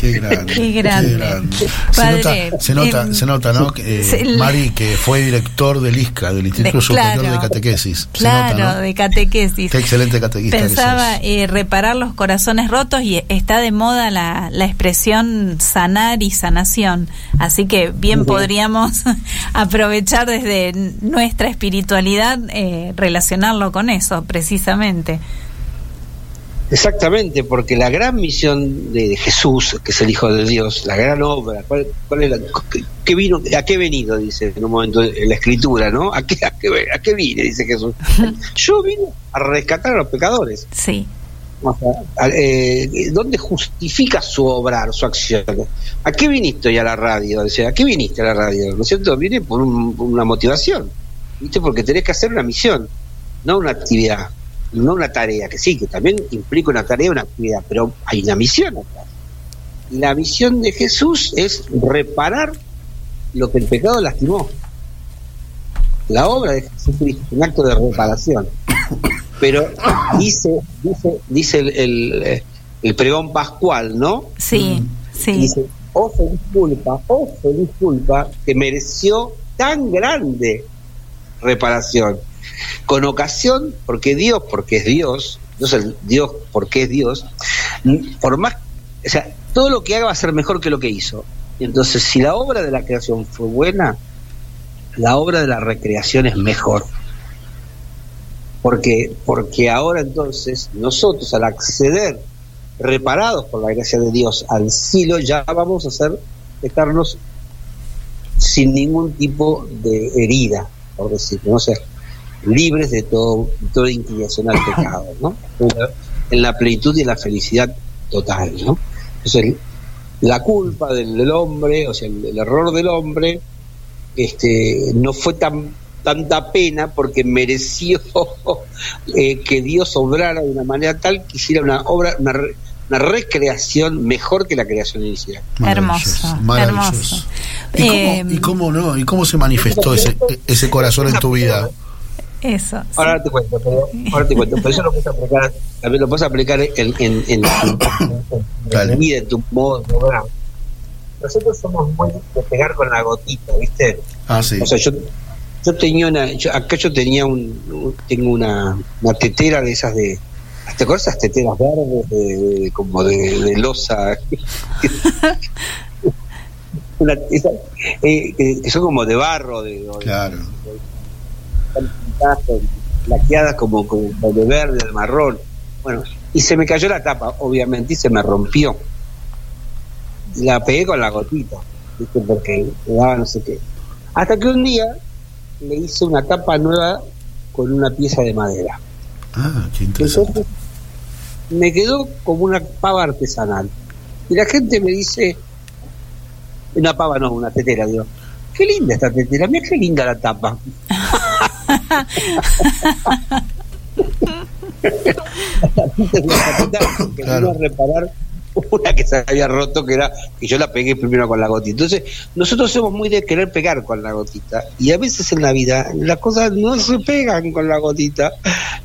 Qué grande. Qué grande. Se Padre, nota, se nota, se nota, ¿no? Que, eh, se- Mari, que fue director del ISCA, del Instituto De- Superior claro. de Catequesis. Se Claro, nota, ¿no? de catequesis. Qué excelente catequista Pensaba eh, reparar los corazones rotos y está de moda la, la expresión sanar y sanación. Así que bien podríamos aprovechar desde nuestra espiritualidad eh, relacionarlo con eso, precisamente. Exactamente, porque la gran misión de Jesús, que es el Hijo de Dios, la gran obra, ¿cuál, cuál es la, qué- vino, ¿a qué he venido? Dice en un momento en la escritura, ¿no? ¿A qué, a qué, a qué vine? Dice Jesús. Yo vine a rescatar a los pecadores. Sí, O sea, a- eh, ¿Dónde justifica su obrar, su acción? ¿A qué viniste hoy a la radio? Dice, ¿a qué viniste a la radio? ¿No es cierto? Vine por un- una motivación, ¿viste? Porque tenés que hacer una misión, no una actividad, no una tarea, que sí, que también implica una tarea, una actividad, pero hay una misión atrás. Y la misión de Jesús es reparar lo que el pecado lastimó. La obra de Jesucristo es un acto de reparación. Pero dice, dice, dice el, el, el pregón pascual, ¿no? sí, sí. Dice, oh feliz culpa, oh feliz culpa, que mereció tan grande reparación. Con ocasión, porque Dios, porque es Dios, entonces Dios, porque es Dios, por más, o sea, todo lo que haga va a ser mejor que lo que hizo. Entonces, si la obra de la creación fue buena, la obra de la recreación es mejor. Porque, porque ahora entonces nosotros al acceder reparados por la gracia de Dios al cielo, ya vamos a ser, estarnos sin ningún tipo de herida, por decirlo, ¿no? Sea, libres de todo, toda inclinación al pecado, ¿no? en la plenitud y en la felicidad total, ¿no? Entonces, la culpa del, del hombre, o sea, el, el error del hombre, este, no fue tan tanta pena porque mereció eh, que Dios obrara de una manera tal que hiciera una obra, una, re- una recreación mejor que la creación inicial. Hermoso, Maravilloso. hermoso. ¿Y cómo, Eh, y cómo no? ¿Y cómo se manifestó ese, ese corazón en tu vida? Eso. sí. Ahora te cuento, pero, ahora te cuento, pero eso lo puedes aplicar, también lo puedes aplicar en, en, en, en tu vida, en tu modo de. Nosotros somos muy de pegar con la gotita, ¿viste? Ah, sí. O sea, yo, yo tenía una, yo- acá yo tenía un, tengo una, una tetera de esas de, ¿te acuerdas esas teteras verdes de, de- como de, de losa? Una- esa- eh, que, que son como de barro, de, de- Claro. Con- laqueadas como, como de verde, de marrón. Bueno, y se me cayó la tapa, obviamente, y se me rompió. Y la pegué con la gotita, ¿viste? porque me daba no sé qué. Hasta que un día le hice una tapa nueva con una pieza de madera. Ah, qué interesante. Entonces me quedó como una pava artesanal. Y la gente me dice, una pava no, una tetera, digo, qué linda esta tetera, mira qué linda la tapa. que vino a reparar una que se había roto que era que yo la pegué primero con la gotita. Entonces nosotros somos muy de querer pegar con la gotita. Y a veces en la vida las cosas no se pegan con la gotita.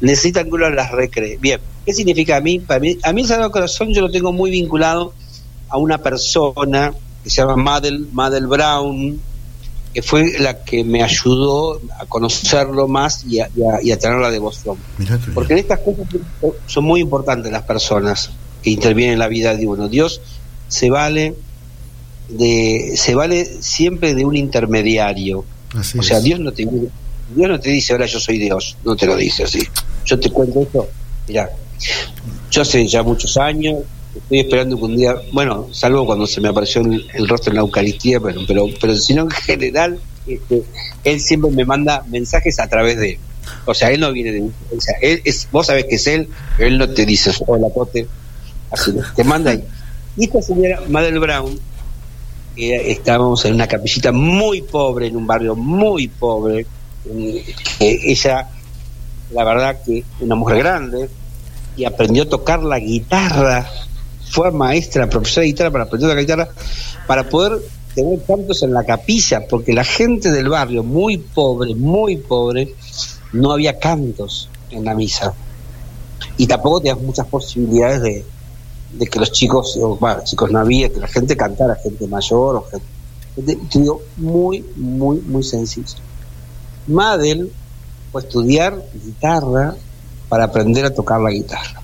Necesitan que uno las recree. Bien qué significa a mí para mí a mí el Sagrado Corazón yo lo tengo muy vinculado a una persona que se llama Madel Madel Brown que fue la que me ayudó a conocerlo más y a, y a- y a tener la devoción porque en estas cosas son muy importantes las personas que intervienen en la vida de uno. Dios se vale de se vale siempre de un intermediario. Así o sea, es. Dios no te Dios no te dice ahora yo soy Dios, no te lo dice así. Yo te cuento esto, mira, yo hace ya muchos años estoy esperando que un día, bueno, salvo cuando se me apareció el, rostro en la Eucaristía, pero pero pero si no en general este, él siempre me manda mensajes a través de o sea, él no viene de o sea, él es, vos sabés que es él, él no te dice, hola Cote, así, te manda ahí. Y esta señora, Madel Brown, eh, estábamos en una capillita muy pobre, en un barrio muy pobre, eh, ella, la verdad que una mujer grande, y aprendió a tocar la guitarra, fue maestra, profesora de guitarra para aprender la guitarra, para poder tener cantos en la capilla, porque la gente del barrio, muy pobre, muy pobre, no había cantos en la misa. Y tampoco tenías muchas posibilidades de, de que los chicos, o, bueno, chicos no había, que la gente cantara, gente mayor o gente, gente- te digo, muy, muy, muy sencillo. Madel fue estudiar guitarra para aprender a tocar la guitarra.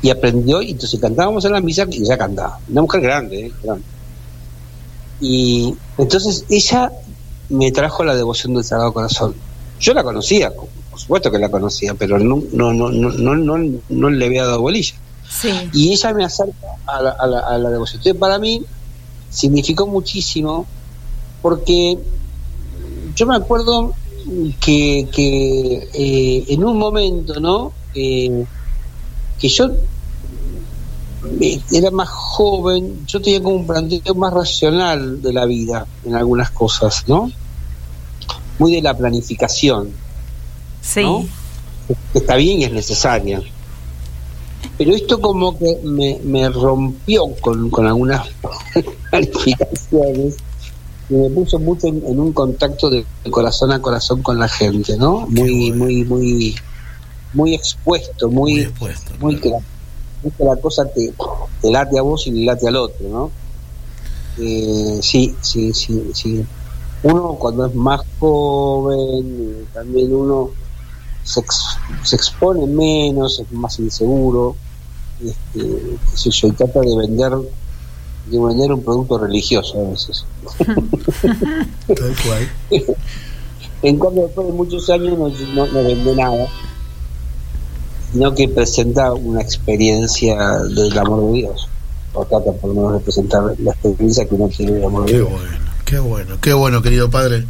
Y aprendió, y entonces cantábamos en la misa y ella cantaba. Una mujer grande, ¿eh? grande. Y entonces ella me trajo la devoción del Sagrado Corazón. Yo la conocía, por supuesto que la conocía, pero no, no, no, no, no, no, le había dado bolilla. Sí. Y ella me acerca a la, a la, a la devoción. Entonces, para mí significó muchísimo porque yo me acuerdo que, que eh, en un momento, ¿no? Eh, que yo eh, era más joven, yo tenía como un planteo más racional de la vida en algunas cosas, ¿no? Muy de la planificación, Sí. ¿no? está bien y es necesaria. Pero esto como que me, me rompió con, con algunas planificaciones y me puso mucho en, en un contacto de corazón a corazón con la gente, ¿no? Muy, muy, muy, muy expuesto, muy, Muy expuesto. muy que la, que la cosa te, te late a vos y le late al otro, ¿no? Eh, sí, sí, sí, sí. Uno cuando es más joven, eh, también uno se, ex- se expone menos, es más inseguro, este, qué sé yo, y trata de vender, de vender un producto religioso a veces. Tal cual. En cambio, después de muchos años no, no, no vende nada, sino que presenta una experiencia del amor de Dios. O trata por lo menos de presentar la experiencia que uno tiene del amor de Qué Dios. bueno, qué bueno, qué bueno, querido padre.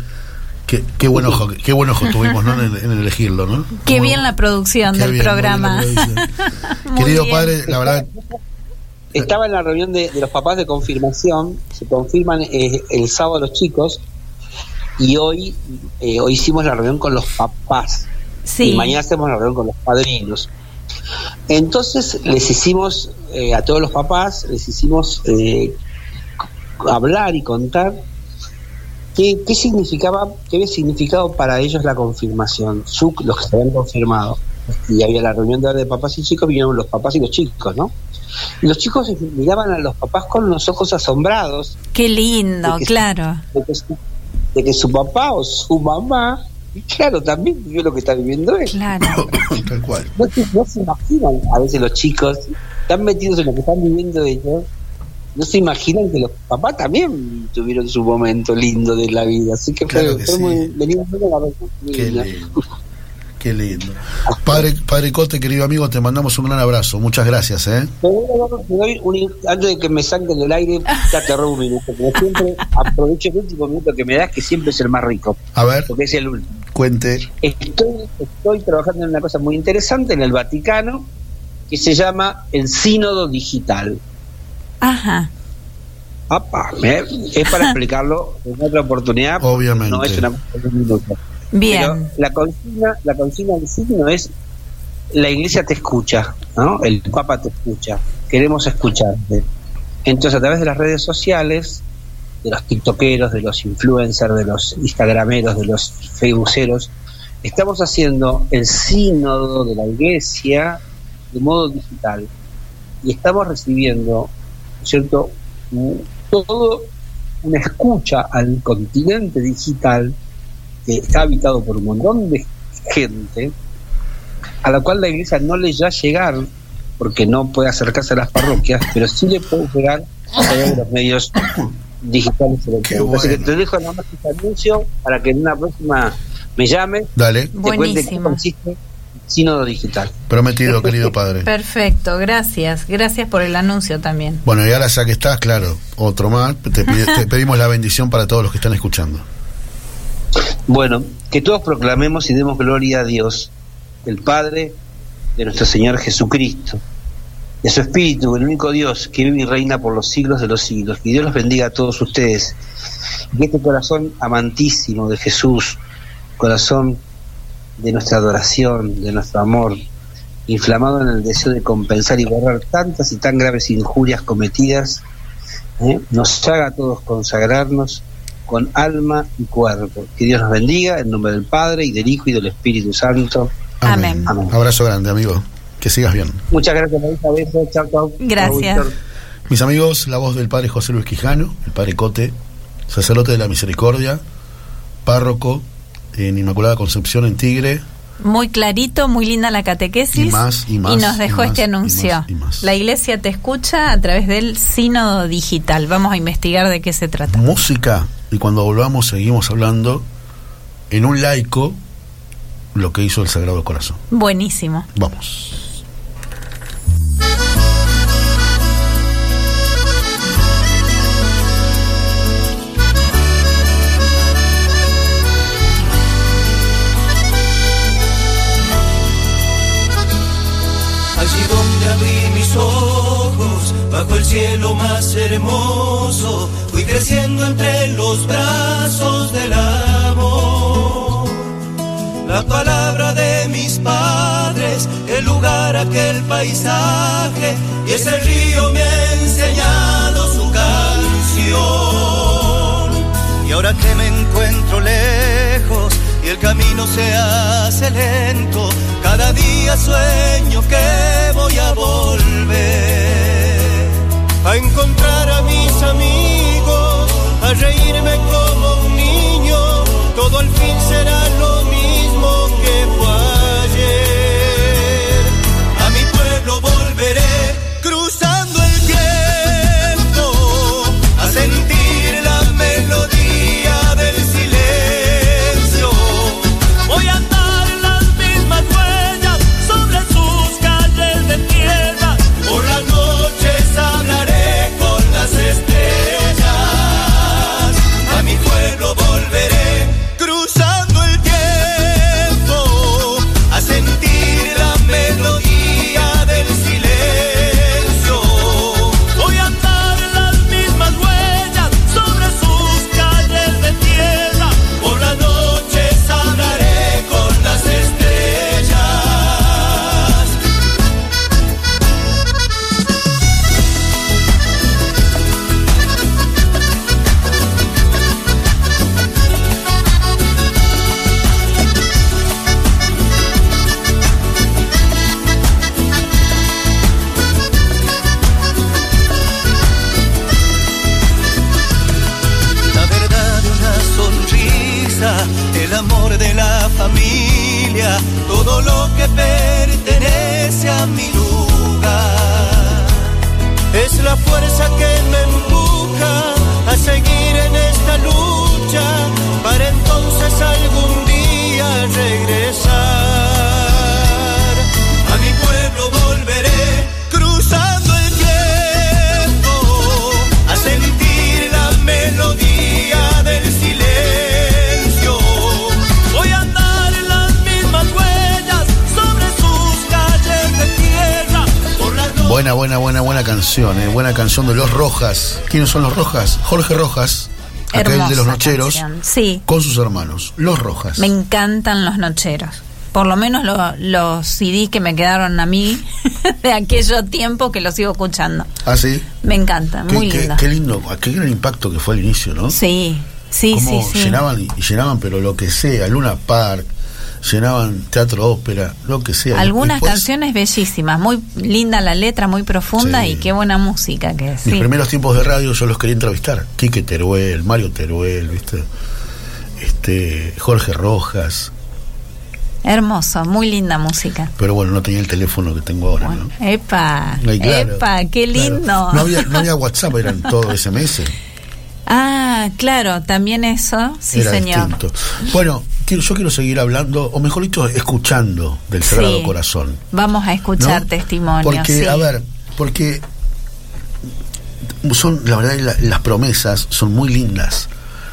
Qué, qué buen ojo, qué buen ojo tuvimos ¿no? en, en elegirlo, ¿no? Qué bien la producción del bien, programa. producción. Querido bien. padre, la verdad, Estaba en la reunión de, de los papás de confirmación, se confirman eh, el sábado los chicos y hoy, eh, hoy hicimos la reunión con los papás Sí. y mañana hacemos la reunión con los padrinos. Entonces les hicimos, eh, a todos los papás, les hicimos eh, hablar y contar qué, qué significaba, qué había significado para ellos la confirmación, su- los que se habían confirmado. Y había la reunión de, de papás y chicos, vinieron los papás y los chicos, ¿no? Y los chicos miraban a los papás con los ojos asombrados Qué lindo, de que- claro. de que, su, de que su papá o su mamá, claro, también vivió lo que está viviendo él. Claro. tal cual. No se, no se imaginan a veces los chicos, están metidos en lo que están viviendo ellos, no se imaginan que los papás también tuvieron su momento lindo de la vida. Así que fue, que fue sí. muy, venimos muy a la vez, muy Qué lindo. Qué lindo. Padre, padre Cote, querido amigo, te mandamos un gran abrazo. Muchas gracias, ¿eh? Doy un- antes de que me saquen del aire, ya te robo un minuto, porque siempre aprovecho el último minuto que me das, que siempre es el más rico, A ver, porque es el último. cuente. Estoy, estoy trabajando en una cosa muy interesante en el Vaticano que se llama el Sínodo Digital. Ajá. Apa, me- es para explicarlo en otra oportunidad. Obviamente. No es una Bien. la consigna, la consigna del signo es la iglesia te escucha, ¿no? El Papa te escucha. Queremos escucharte. Entonces, a través de las redes sociales, de los tiktokeros, de los influencers, de los instagrameros, de los facebookeros, estamos haciendo el sínodo de la iglesia de modo digital. Y estamos recibiendo, ¿no es ¿cierto?, Un- todo una escucha al continente digital que está habitado por un montón de gente a la cual la iglesia no le ya llegar porque no puede acercarse a las parroquias, pero sí le puede llegar a través de los medios digitales electrónicos. Así que bueno. te dejo nada más este anuncio para que en una próxima me llames, Dale, te cuente qué Buenísimo. consiste sínodo digital. prometido, querido padre. Perfecto, gracias. Gracias por el anuncio también. Bueno, y ahora ya que estás, claro, otro más, te, pide- te pedimos la bendición para todos los que están escuchando. Bueno, que todos proclamemos y demos gloria a Dios, el Padre de nuestro Señor Jesucristo, de su Espíritu, el único Dios que vive y reina por los siglos de los siglos. Que Dios los bendiga a todos ustedes. Y que este corazón amantísimo de Jesús, corazón de nuestra adoración, de nuestro amor, inflamado en el deseo de compensar y borrar tantas y tan graves injurias cometidas, ¿eh? nos haga a todos consagrarnos con alma y cuerpo. Que Dios nos bendiga en nombre del Padre y del Hijo y del Espíritu Santo. Amén. Amén. Abrazo grande, amigo. Que sigas bien. Muchas gracias, Marisa. Besos. Chao, chao. Gracias. Mis amigos, la voz del padre José Luis Quijano, el padre Cote, sacerdote de la misericordia, párroco en Inmaculada Concepción en Tigre. Muy clarito, muy linda la catequesis. Y más, y más, nos dejó y más, este y anuncio. y. La iglesia te escucha a través del sínodo digital. Vamos a investigar de qué se trata. Música, y cuando volvamos seguimos hablando en un laico lo que hizo el Sagrado Corazón. Buenísimo. Vamos. El cielo más hermoso, fui creciendo entre los brazos del amor. La palabra de mis padres, el lugar, aquel paisaje, y ese río me ha enseñado su canción. Y ahora que me encuentro lejos y el camino se hace lento, cada día sueño que voy a volver a encontrar a mis amigos, a reírme como un niño, todo al fin será lo que me empuja a seguir en esta lucha para entonces algún día regresar. Buena, buena, buena, buena canción, eh. buena canción de Los Rojas. ¿Quiénes son Los Rojas? Jorge Rojas, aquel de los Nocheros, canción. Sí, con sus hermanos, Los Rojas. me encantan los nocheros. Por lo menos lo- los CD que me quedaron a mí de aquello tiempo que los sigo escuchando. ¿Ah, sí? Me encanta, Qué, muy qué- lindo. qué lindo, qué gran impacto que fue al inicio, ¿no? Sí, sí, Cómo sí, sí. llenaban y llenaban, pero lo que sea, Luna Park, llenaban teatro ópera, lo que sea. Algunas Después, canciones bellísimas, muy linda la letra, muy profunda Sí. y qué buena música que es. Mis sí. primeros tiempos de radio yo los quería entrevistar. Quique Teruel, Mario Teruel, ¿viste? Este, Jorge Rojas. Hermoso, muy linda música. Pero bueno, no tenía el teléfono que tengo ahora, ¿no? Epa, Ay, claro, epa, qué claro. lindo. No había, no había WhatsApp, eran todo SMS. Ah, claro, también eso, sí era señor. distinto. Bueno, quiero, yo quiero seguir hablando, o mejor dicho, escuchando del Sagrado Sí. Corazón. Vamos a escuchar ¿no? testimonios. Porque, sí. a ver, porque son, la verdad, la- las promesas son muy lindas,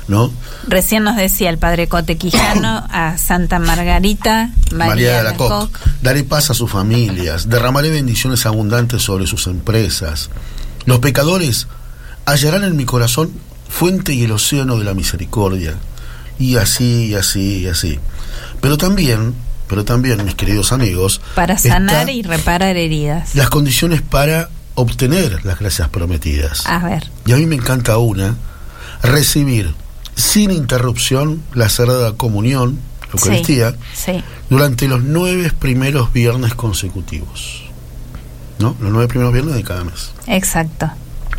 ¿no? Recién nos decía el padre Cote Quijano a Santa Margarita, María, María de la. Coc. Daré paz a sus familias, derramaré bendiciones abundantes sobre sus empresas. Los pecadores hallarán en mi corazón fuente y el océano de la misericordia. Y así, y así, y así. Pero también, pero también, mis queridos amigos, Para sanar y reparar heridas. las condiciones para obtener las gracias prometidas. A ver, Y a mí me encanta una, recibir sin interrupción la Sagrada Comunión, la Eucaristía, sí. durante los nueve primeros viernes consecutivos. ¿No? Los nueve primeros viernes de cada mes. Exacto.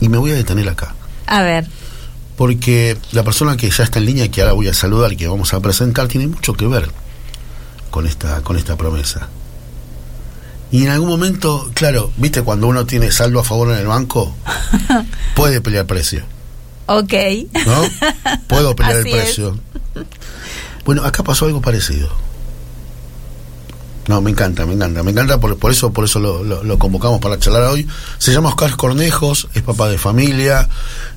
Y me voy a detener acá. A ver, Porque la persona que ya está en línea, que ahora voy a saludar y que vamos a presentar, tiene mucho que ver con esta, con esta promesa. Y en algún momento, claro, viste, cuando uno tiene saldo a favor en el banco, puede pelear precio. ok. ¿no? Puedo pelear el es. precio. Bueno, acá pasó algo parecido. No, me encanta, me encanta, me encanta, por, por eso, por eso lo, lo- lo convocamos para charlar hoy. Se llama Oscar Cornejos, es papá de familia,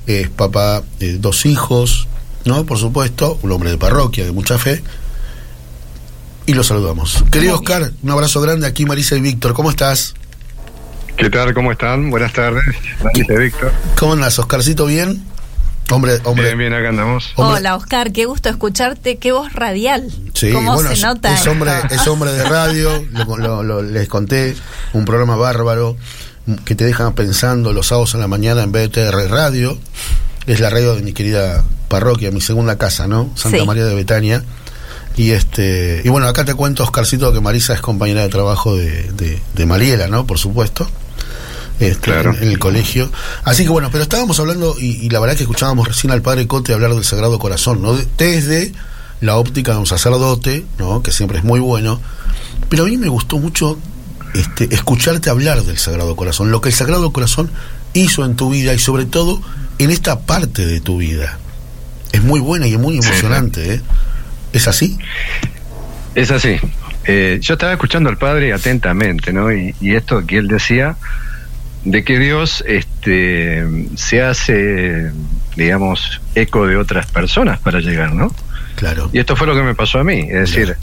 es papá de dos hijos, ¿no? Por supuesto, un hombre de parroquia, de mucha fe. Y lo saludamos. Querido Oscar, un abrazo grande aquí, Marisa y Víctor, ¿cómo estás? ¿Qué tal? ¿Cómo están? Buenas tardes. Marisa y Víctor. ¿Cómo andas, Oscarcito? ¿Bien? Hombre, hombre. Bien, bien, acá andamos. Hombre- Hola Oscar, qué gusto escucharte, qué voz radial. Sí, ¿Cómo bueno, se es- nota? Es, hombre, es hombre de radio, lo- lo- lo- les conté, un programa bárbaro m- que te dejan pensando los sábados en la mañana en BTR Radio. Es la radio de mi querida parroquia, mi segunda casa, ¿no? Santa Sí. María de Betania. Y este y bueno, acá te cuento, Oscarcito, que Marisa es compañera de trabajo de, de, de Mariela, ¿no? Por supuesto. Este, Claro. en, en el colegio. Así que bueno, pero estábamos hablando, y, y la verdad que escuchábamos recién al padre Cote hablar del Sagrado Corazón, ¿no? De- desde la óptica de un sacerdote, ¿no? Que siempre es muy bueno. Pero a mí me gustó mucho este, escucharte hablar del Sagrado Corazón, lo que el Sagrado Corazón hizo en tu vida y sobre todo en esta parte de tu vida. Es muy buena y es muy emocionante, ¿eh? ¿Es así? Es así. Eh, yo estaba escuchando al padre atentamente, ¿no? Y, y esto que él decía de que Dios este, se hace, digamos, eco de otras personas para llegar, ¿no? Claro. Y esto fue lo que me pasó a mí. Es decir,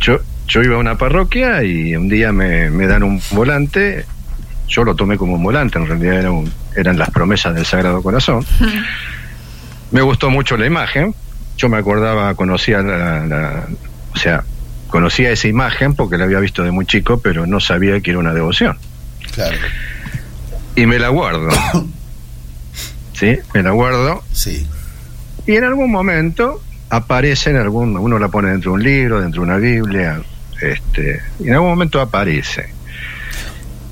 yo, yo iba a una parroquia y un día me, me dan un volante. Yo lo tomé como un volante, en realidad era un- eran las promesas del Sagrado Corazón. Me gustó mucho la imagen. Yo me acordaba, conocía la, la- o sea, conocía esa imagen porque la había visto de muy chico, pero no sabía que era una devoción. Claro. Y me la guardo. ¿Sí? Me la guardo. Sí. Y en algún momento aparece en algún, uno la pone dentro de un libro, dentro de una Biblia, este, y en algún momento aparece.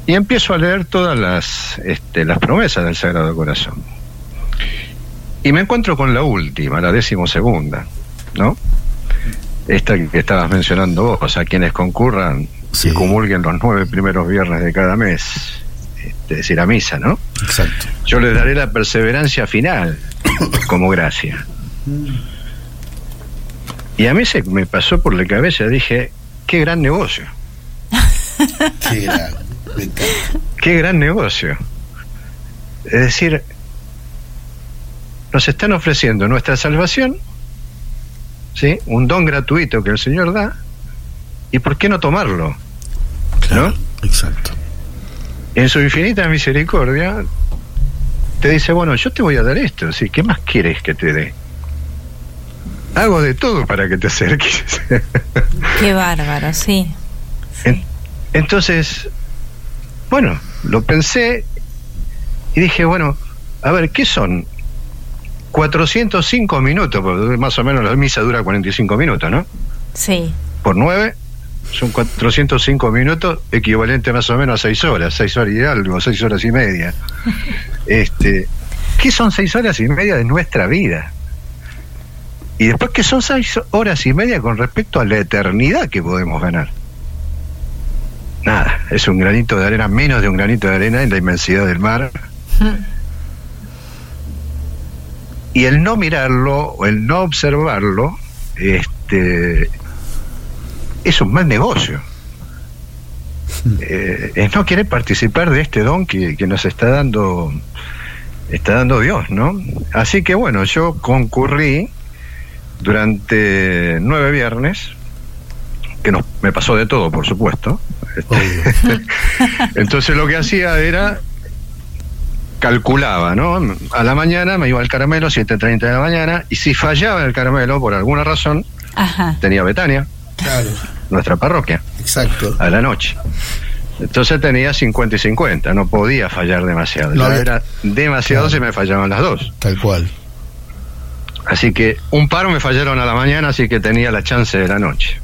Y empiezo a leer todas las, este, las promesas del Sagrado Corazón. Y me encuentro con la última, la décimo segunda, ¿no? esta que estabas mencionando vos, o sea, quienes concurran Sí. y comulguen los nueve primeros viernes de cada mes, este, es decir, a misa, ¿no? Exacto. Yo les daré la perseverancia final como gracia. Y a mí se me pasó por la cabeza, dije, qué gran negocio, Qué. Me gran negocio. Es decir, nos están ofreciendo nuestra salvación, ¿sí? Un don gratuito que el Señor da, ¿y por qué no tomarlo? Claro. Exacto. En su infinita misericordia, te dice, bueno, yo te voy a dar esto, ¿sí? ¿qué más quieres que te dé? Hago de todo para que te acerques. Qué bárbaro, sí. En- Entonces, bueno, lo pensé y dije, bueno, a ver, ¿qué son? 405 minutos, porque más o menos la misa dura 45 minutos, ¿no? Sí. Por 9 son 405 minutos, equivalente más o menos a 6 horas, 6 horas y algo, 6 horas y media. Este, ¿Qué son 6 horas y media de nuestra vida? Y después, ¿qué son 6 horas y media con respecto a la eternidad que podemos ganar? Nada, es un granito de arena, menos de un granito de arena en la inmensidad del mar. Y el no mirarlo o el no observarlo, este, es un mal negocio. Eh, es no querer participar de este don que, que nos está dando está dando Dios, ¿no? Así que bueno, yo concurrí durante nueve viernes, que nos, me pasó de todo, por supuesto. Este, Entonces lo que hacía era calculaba, ¿no? A la mañana me iba al caramelo, 7.30 de la mañana, y si fallaba el caramelo por alguna razón, Ajá. tenía Betania, Claro. Nuestra parroquia, Exacto. a la noche. Entonces tenía 50 y 50, no podía fallar demasiado. No Ya era demasiado Claro. si me fallaban las dos. Tal cual. Así que un paro me fallaron a la mañana, así que tenía la chance de la noche.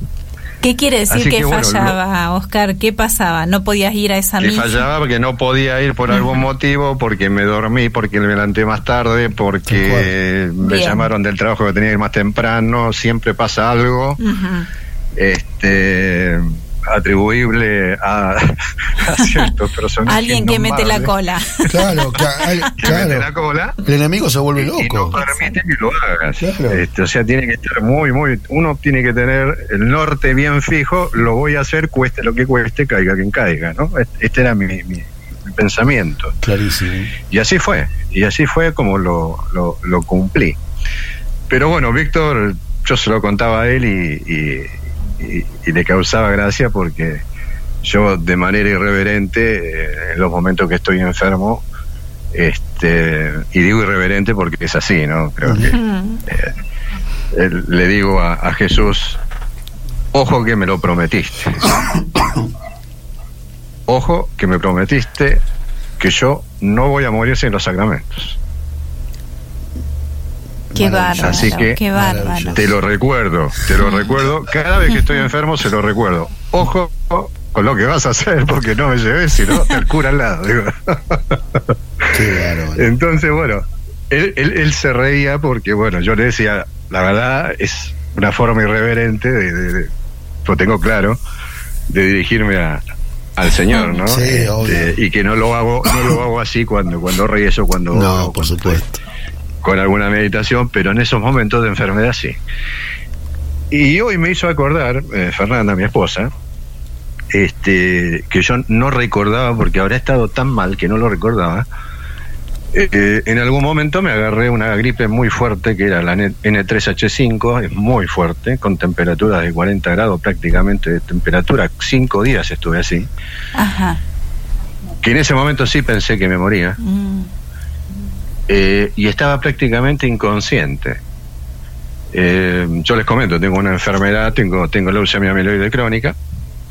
¿Qué quiere decir que, que, bueno, fallaba, Oscar? ¿Qué pasaba? ¿No podías ir a esa Que misa? fallaba porque no podía ir por algún motivo, porque me dormí, porque me levanté más tarde, porque me Bien. llamaron del trabajo que tenía que ir más temprano, siempre pasa algo. Este atribuible a, a ciertos personajes Alguien que mete la cola. Claro, al- que mete la claro. cola El enemigo se vuelve y no loco. permite que lo hagas Claro. Este, o sea tiene que estar muy muy uno tiene que tener el norte bien fijo lo voy a hacer cueste lo que cueste caiga quien caiga no Este- este era mi, mi- mi pensamiento Clarísimo. y así fue y así fue como lo, lo, lo cumplí pero bueno Víctor yo se lo contaba a él y, y- y- y le causaba gracia porque yo de manera irreverente eh, en los momentos que estoy enfermo este y digo irreverente porque es así no creo que Ujú. eh, le digo a, a Jesús ojo que me lo prometiste ojo que me prometiste que yo no voy a morir sin los sacramentos Qué bárbaro. Así que- qué bárbaro. Maravilloso. Te lo recuerdo, te lo recuerdo. Cada vez que estoy enfermo se lo recuerdo. Ojo con lo que vas a hacer porque no me lleves, sino el cura al lado. digo. Qué bárbaro. Entonces, bueno, él, él, él se reía porque, bueno, yo le decía, la verdad es una forma irreverente, de, de- de- lo tengo claro, de dirigirme a, al Señor, ¿no? Sí, Este, obvio. y que no lo hago, no lo hago así cuando, cuando rezo, cuando No, por supuesto. Con alguna meditación, pero en esos momentos de enfermedad sí. Y hoy me hizo acordar, eh, Fernanda, mi esposa, este, que yo no recordaba, porque habrá estado tan mal que no lo recordaba. eh, en algún momento me agarré una gripe muy fuerte, que era la N3H5, es muy fuerte, con temperaturas de 40 grados prácticamente de temperatura. Cinco días estuve así. Ajá. Que en ese momento sí pensé que me moría. Mm. Eh, y estaba prácticamente inconsciente. Eh, yo les comento, tengo una enfermedad, tengo, tengo leucemia mieloide crónica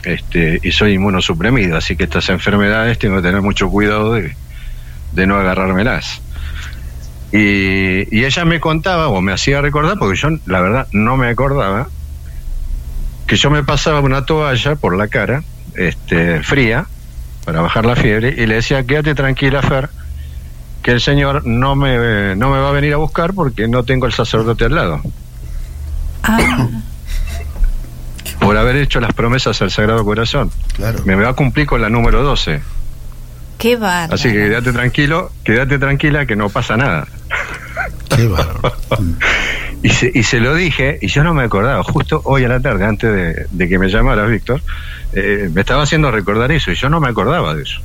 este, y soy inmunosuprimido, así que estas enfermedades tengo que tener mucho cuidado de, de no agarrármelas. Y, y ella me contaba, o me hacía recordar, porque yo la verdad no me acordaba, que yo me pasaba una toalla por la cara, este, fría, para bajar la fiebre, y le decía, quédate tranquila, Fer, que el Señor no me, no me va a venir a buscar porque no tengo el sacerdote al lado. Ah, por haber hecho las promesas al Sagrado Corazón. Claro. Me va a cumplir con la número 12. Qué bárbaro. Así que quédate tranquilo, quédate tranquila que no pasa nada. Qué bárbaro. Y se, y se lo dije, y yo no me acordaba, justo hoy a la tarde, antes de, de que me llamaras, Víctor, eh, me estaba haciendo recordar eso, y yo no me acordaba de eso.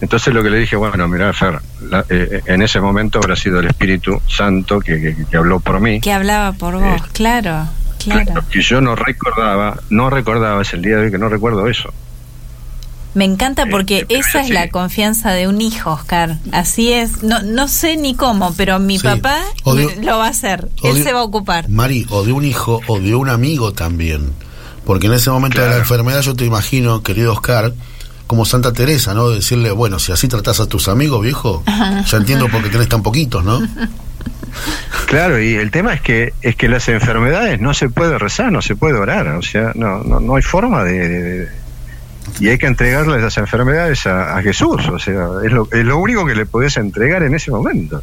Entonces lo que le dije, bueno, mira, Fer, la- eh, en ese momento habrá sido el Espíritu Santo que, que- que habló por mí. Que hablaba por vos, claro, claro. Que yo no recordaba, no recordaba, es el día de hoy que no recuerdo eso. Me encanta porque Este, pero esa es sí. la confianza de un hijo, Oscar. Así es. No, no sé ni cómo, pero mi Sí. papá de- lo va a hacer. Él de- se va a ocupar. Mari, o de un hijo o de un amigo también. Porque en ese momento de la Claro. enfermedad yo te imagino, querido Oscar, como Santa Teresa, ¿no? Decirle, bueno, si así tratás a tus amigos, viejo, ya entiendo por qué tenés tan poquitos, ¿no? Claro, y el tema es que es que las enfermedades no se puede rezar, no se puede orar, o sea, no no, no hay forma de, de- y hay que entregarle las enfermedades a, a Jesús, o sea, es lo, es lo único que le podés entregar en ese momento.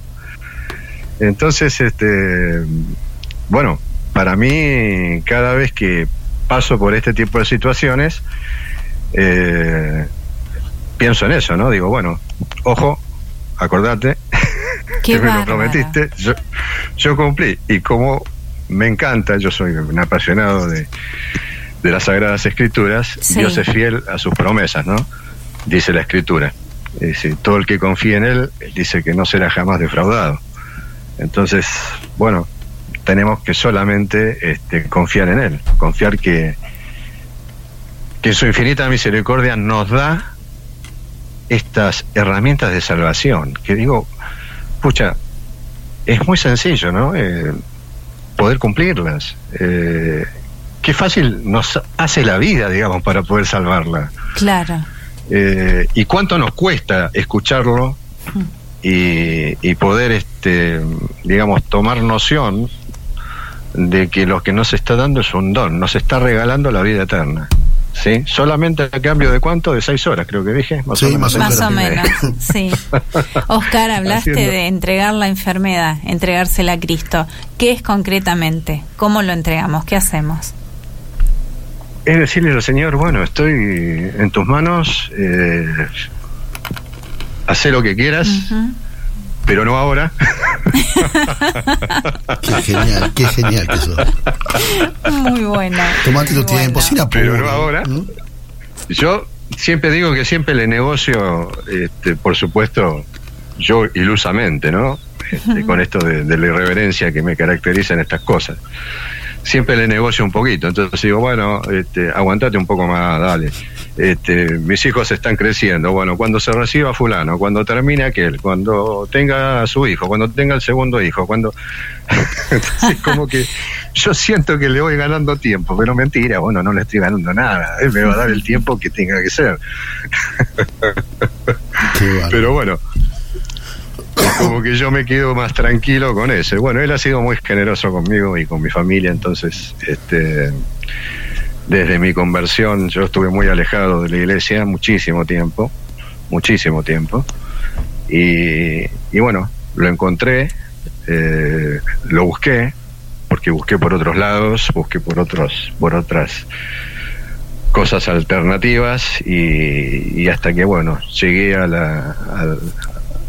Entonces, este, bueno, para mí cada vez que paso por este tipo de situaciones, eh, pienso en eso, ¿no? Digo, bueno, ojo, acordate que me lo prometiste, yo, yo cumplí. Y como me encanta, yo soy un apasionado de, de las Sagradas Escrituras, Sí. Dios es fiel a sus promesas, ¿no? Dice la Escritura. Dice, todo el que confía en Él, dice que no será jamás defraudado. Entonces, bueno, tenemos que solamente este, confiar en Él, confiar que, que en su infinita misericordia nos da estas herramientas de salvación, que digo, pucha, es muy sencillo, ¿no? Eh, poder cumplirlas. Eh, qué fácil nos hace la vida, digamos, para poder salvarla. Claro. Eh, y cuánto nos cuesta escucharlo y, y poder, este, digamos, tomar noción de que lo que nos está dando es un don, nos está regalando la vida eterna. ¿Sí? Solamente a cambio de cuánto? De seis horas, creo que dije. Más Sí, o menos. más o Más o menos. sí. Oscar, hablaste Haciendo- de entregar la enfermedad, entregársela a Cristo. ¿Qué es concretamente? ¿Cómo lo entregamos? ¿Qué hacemos? Es decirle al Señor, bueno, estoy en tus manos, eh, haz lo que quieras. Pero no ahora. Qué genial, qué genial que sos. Muy buena. Tomate tu tiempo, sin apuro. Pero no ahora. ¿no? Yo siempre digo que siempre le negocio, este, por supuesto, yo ilusamente, ¿no? Este, con esto de, de la irreverencia que me caracteriza en estas cosas. Siempre le negocio un poquito, entonces digo, bueno, este, aguantate un poco más, dale. Este, mis hijos están creciendo, bueno, cuando se reciba fulano, cuando termine aquel, cuando tenga a su hijo, cuando tenga el segundo hijo, cuando... Entonces, como que yo siento que le voy ganando tiempo, pero mentira, bueno, no le estoy ganando nada, él me va a dar el tiempo que tenga que ser. Qué. Pero bueno, como que yo me quedo más tranquilo con eso. Y Bueno, él ha sido muy generoso conmigo y con mi familia, entonces, este, desde mi conversión, yo estuve muy alejado de la iglesia muchísimo tiempo, muchísimo tiempo. Y, y bueno, lo encontré, eh, lo busqué, porque busqué por otros lados, busqué por otros, por otras cosas alternativas y, y hasta que bueno llegué a la,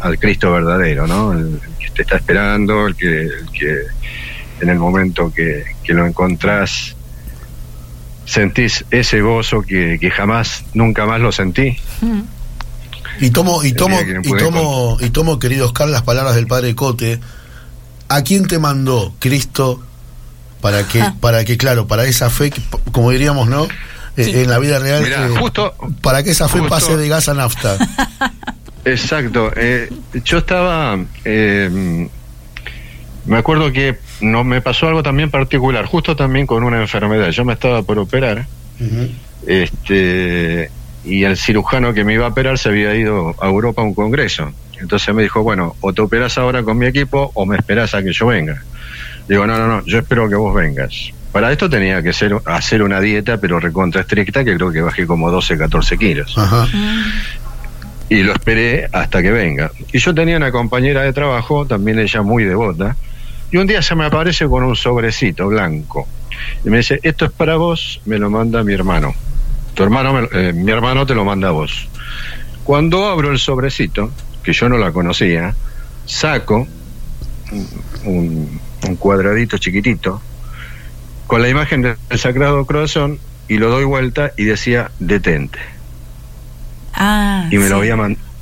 al, Cristo verdadero, ¿no? El, que te está esperando, el que, el que en el momento que, que lo encontrás sentís ese gozo que, que jamás, nunca más lo sentí. Y tomo, y tomo, y tomo, y tomo, querido Oscar, las palabras del padre Cote. ¿A quién te mandó Cristo para que, para que, claro, para esa fe, como diríamos, ¿no? Eh, En la vida real, Mirá, eh, justo- para que esa fe justo- pase de gas a nafta. Exacto. eh, yo estaba. eh, me acuerdo que no me pasó algo también particular, justo también con una enfermedad. Yo me estaba por operar. Este y el cirujano que me iba a operar se había ido a Europa a un congreso. Entonces me dijo, bueno, o te operas ahora con mi equipo o me esperas a que yo venga. Digo, no, no, no, yo espero que vos vengas. Para esto tenía que ser, hacer una dieta, pero recontra estricta, que creo que bajé como 12, 14 kilos. Ajá. Y lo esperé hasta que venga. Y yo tenía una compañera de trabajo, también ella muy devota, y un día se me aparece con un sobrecito blanco. Y me dice, esto es para vos, me lo manda mi hermano. Tu hermano, me- eh, mi hermano te lo manda a vos. Cuando abro el sobrecito, que yo no la conocía, saco un, un cuadradito chiquitito con la imagen del Sagrado Corazón y lo doy vuelta y decía detente. Ah, Y me lo había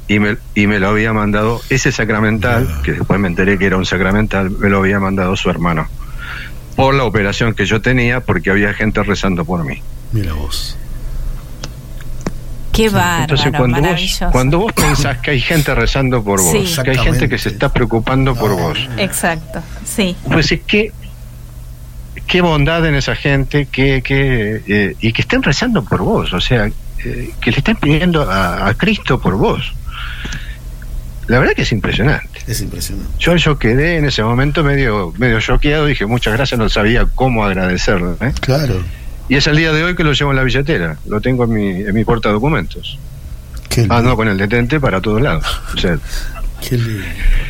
y me, y me lo había mandado ese sacramental, que después me enteré que era un sacramental, me lo había mandado su hermano. Por la operación que yo tenía, porque había gente rezando por mí. Mira vos. Qué bárbaro, Entonces, cuando vos, cuando vos pensás que hay gente rezando por vos, Sí. que hay gente que se está preocupando por vos, Exacto, sí. pues es que qué bondad en esa gente que, que eh, y que estén rezando por vos, o sea, que le estén pidiendo a, a Cristo por vos. La verdad que es impresionante. Es impresionante. Yo, yo quedé en ese momento medio medio choqueado, dije muchas gracias, no sabía cómo agradecerlo. ¿eh? Claro. Y es el día de hoy que lo llevo en la billetera, lo tengo en mi, en mi porta documentos. Qué Ando con el detente para todos lados. O sea, Qué lindo.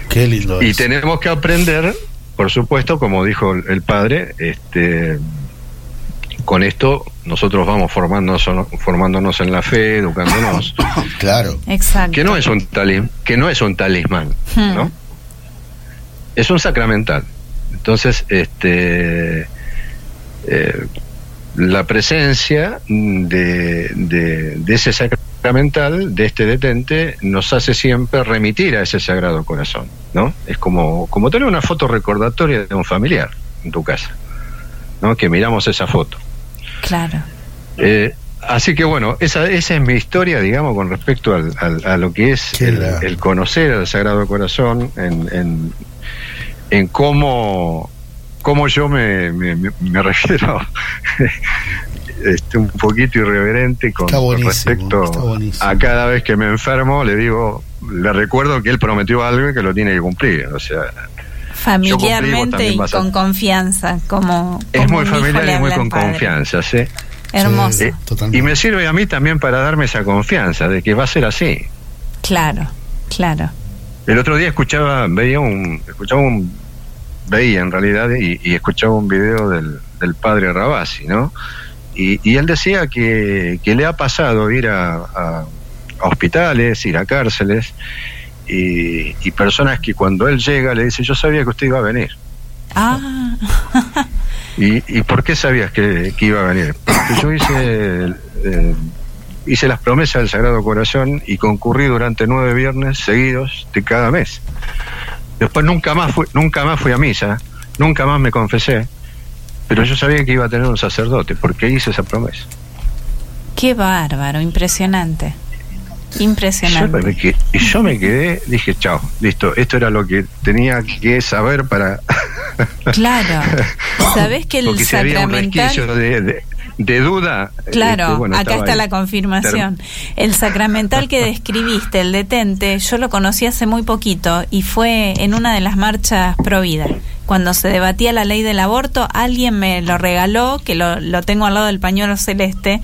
Qué lindo y es. tenemos que aprender, por supuesto, como dijo el padre, este, con esto nosotros vamos formándonos, formándonos en la fe, educándonos. Claro. Exacto. Que no es un talim, que no es un talismán, Hmm. ¿no? Es un sacramental. Entonces, este eh, la presencia de, de, de ese sacramental, de este detente, nos hace siempre remitir a ese sagrado corazón, ¿no? Es como, como tener una foto recordatoria de un familiar en tu casa, ¿no? Que miramos esa foto. Claro. Eh, así que bueno, esa, esa es mi historia, digamos, con respecto al, al- a lo que es el, el conocer al Sagrado Corazón, en, en, en cómo, cómo yo me, me, me- refiero este, un poquito irreverente con, con respecto a cada vez que me enfermo, le digo, le recuerdo que él prometió algo y que lo tiene que cumplir. O sea, Familiarmente y a- con confianza, como, es como muy familiar y muy con padre. confianza, ¿sí? Hermoso. Eh, y me sirve a mí también para darme esa confianza de que va a ser así. Claro, claro. El otro día escuchaba, veía un, escuchaba un, veía en realidad y, y escuchaba un video del, del padre Rabasi, ¿no? Y, y él decía que, que le ha pasado ir a, a- a hospitales, ir a cárceles y, y personas que cuando él llega le dice yo sabía que usted iba a venir. Ah, ¿Y, y por qué sabías que, que iba a venir? Porque yo hice, eh, hice las promesas del Sagrado Corazón y concurrí durante nueve viernes seguidos de cada mes. Después nunca más fui, nunca más fui a misa, nunca más me confesé, pero yo sabía que iba a tener un sacerdote porque hice esa promesa. qué bárbaro, impresionante. Yo Impresionante. me que- y yo me quedé, dije, chao, listo, esto era lo que tenía que saber para... Claro. ¿Sabés que el porque si había un sacramental... de, de- de duda... Claro, este, bueno, acá está ahí. la confirmación. El sacramental que describiste, el detente, yo lo conocí hace muy poquito y fue en una de las marchas pro vida. Cuando se debatía la ley del aborto, alguien me lo regaló, que lo, lo tengo al lado del pañuelo celeste,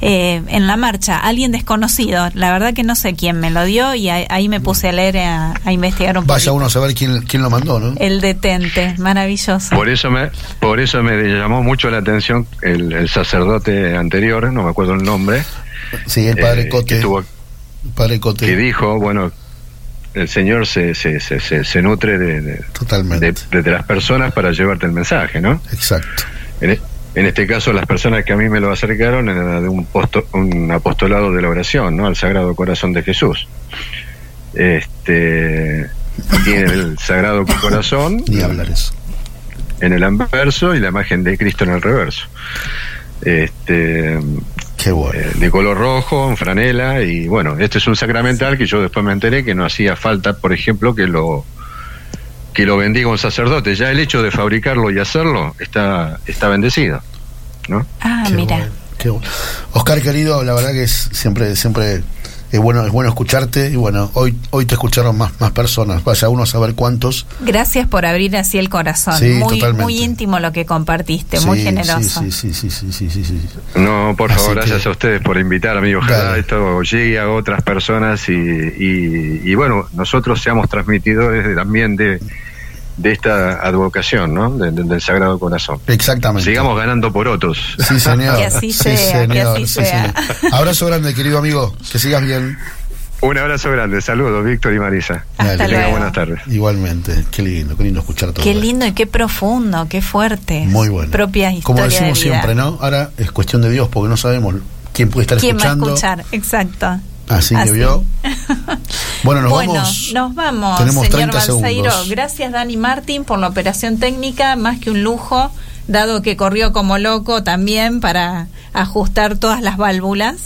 eh, en la marcha, alguien desconocido. La verdad que no sé quién me lo dio y ahí, ahí me puse a leer, a, a investigar un Vaya poco. uno a saber quién, quién lo mandó, ¿no? El detente, maravilloso. Por eso me, por eso me llamó mucho la atención el, el sacerdote anterior, no me acuerdo el nombre. Sí, el padre eh, Cote. Que, tuvo- El padre Cote. que dijo, bueno, el Señor se, se, se, se- se nutre de, de, Totalmente. de- de las personas para llevarte el mensaje, ¿no? Exacto. En, e- en este caso, las personas que a mí me lo acercaron era de un, posto- un apostolado de la oración, ¿no? Al Sagrado Corazón de Jesús. Este tiene el Sagrado Corazón Ni hablar eso. en el anverso y la imagen de Cristo en el reverso. Este, Qué bueno. eh, de color rojo, en franela, y bueno, este es un sacramental que yo después me enteré que no hacía falta, por ejemplo, que lo que lo bendiga un sacerdote. Ya el hecho de fabricarlo y hacerlo está, está bendecido. ¿no? Ah, Qué mira. bueno, qué bueno. Oscar querido, la verdad que es siempre siempre es bueno es bueno escucharte y bueno, hoy hoy te escucharon más más personas, vaya uno a saber cuántos. Gracias por abrir así el corazón. Sí, muy, totalmente. muy íntimo lo que compartiste, Sí, muy generoso. Sí, sí, sí, sí, sí, sí, sí. No, por Así favor, que- gracias a ustedes por invitarme. Ojalá Dale. esto llegue a otras personas y, y, y bueno, nosotros seamos transmitidores de- también de, de esta advocación, ¿no? De- de- del Sagrado Corazón. Exactamente. Sigamos ganando por otros. Sí, señor. Que así Sí, sea, que señor, así sí, sea. señor. Abrazo grande, querido amigo. Que sigas bien. Un abrazo grande. Saludos, Víctor y Marisa. Hasta Que luego. buenas tardes. Igualmente. Qué lindo, qué lindo escuchar todo. Qué esto. lindo y qué profundo, qué fuerte. Muy bueno. Propia historia Como de decimos vida. siempre, ¿no? Ahora es cuestión de Dios porque no sabemos quién puede estar ¿Quién va a escuchando. escuchar? Exacto. Así que Así. vio. Bueno, nos bueno, vamos. nos vamos, Tenemos señor 30 Balseiro. segundos. Gracias, Dani Martín, por la operación técnica, más que un lujo, dado que corrió como loco también para ajustar todas las válvulas.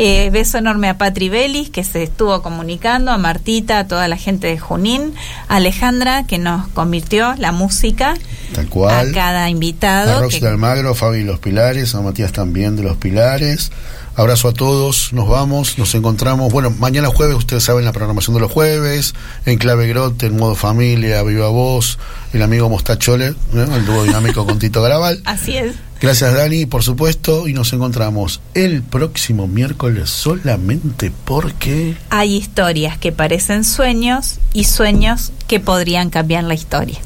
Eh, beso enorme a Patri Belis, que se estuvo comunicando, a Martita, a toda la gente de Junín, a Alejandra, que nos convirtió la música, Tal cual. a cada A invitado. Rox que- de Almagro, Fabi Los Pilares, a Matías también de Los Pilares. Abrazo a todos, nos vamos, nos encontramos. Bueno, mañana jueves, ustedes saben la programación de los jueves, en Clave Grote, en modo familia, Viva Voz, el amigo Mostachole, ¿no? el dúo dinámico con Tito Garabal. Así es. Gracias Dani, por supuesto, y nos encontramos el próximo miércoles solamente porque... Hay historias que parecen sueños y sueños que podrían cambiar la historia.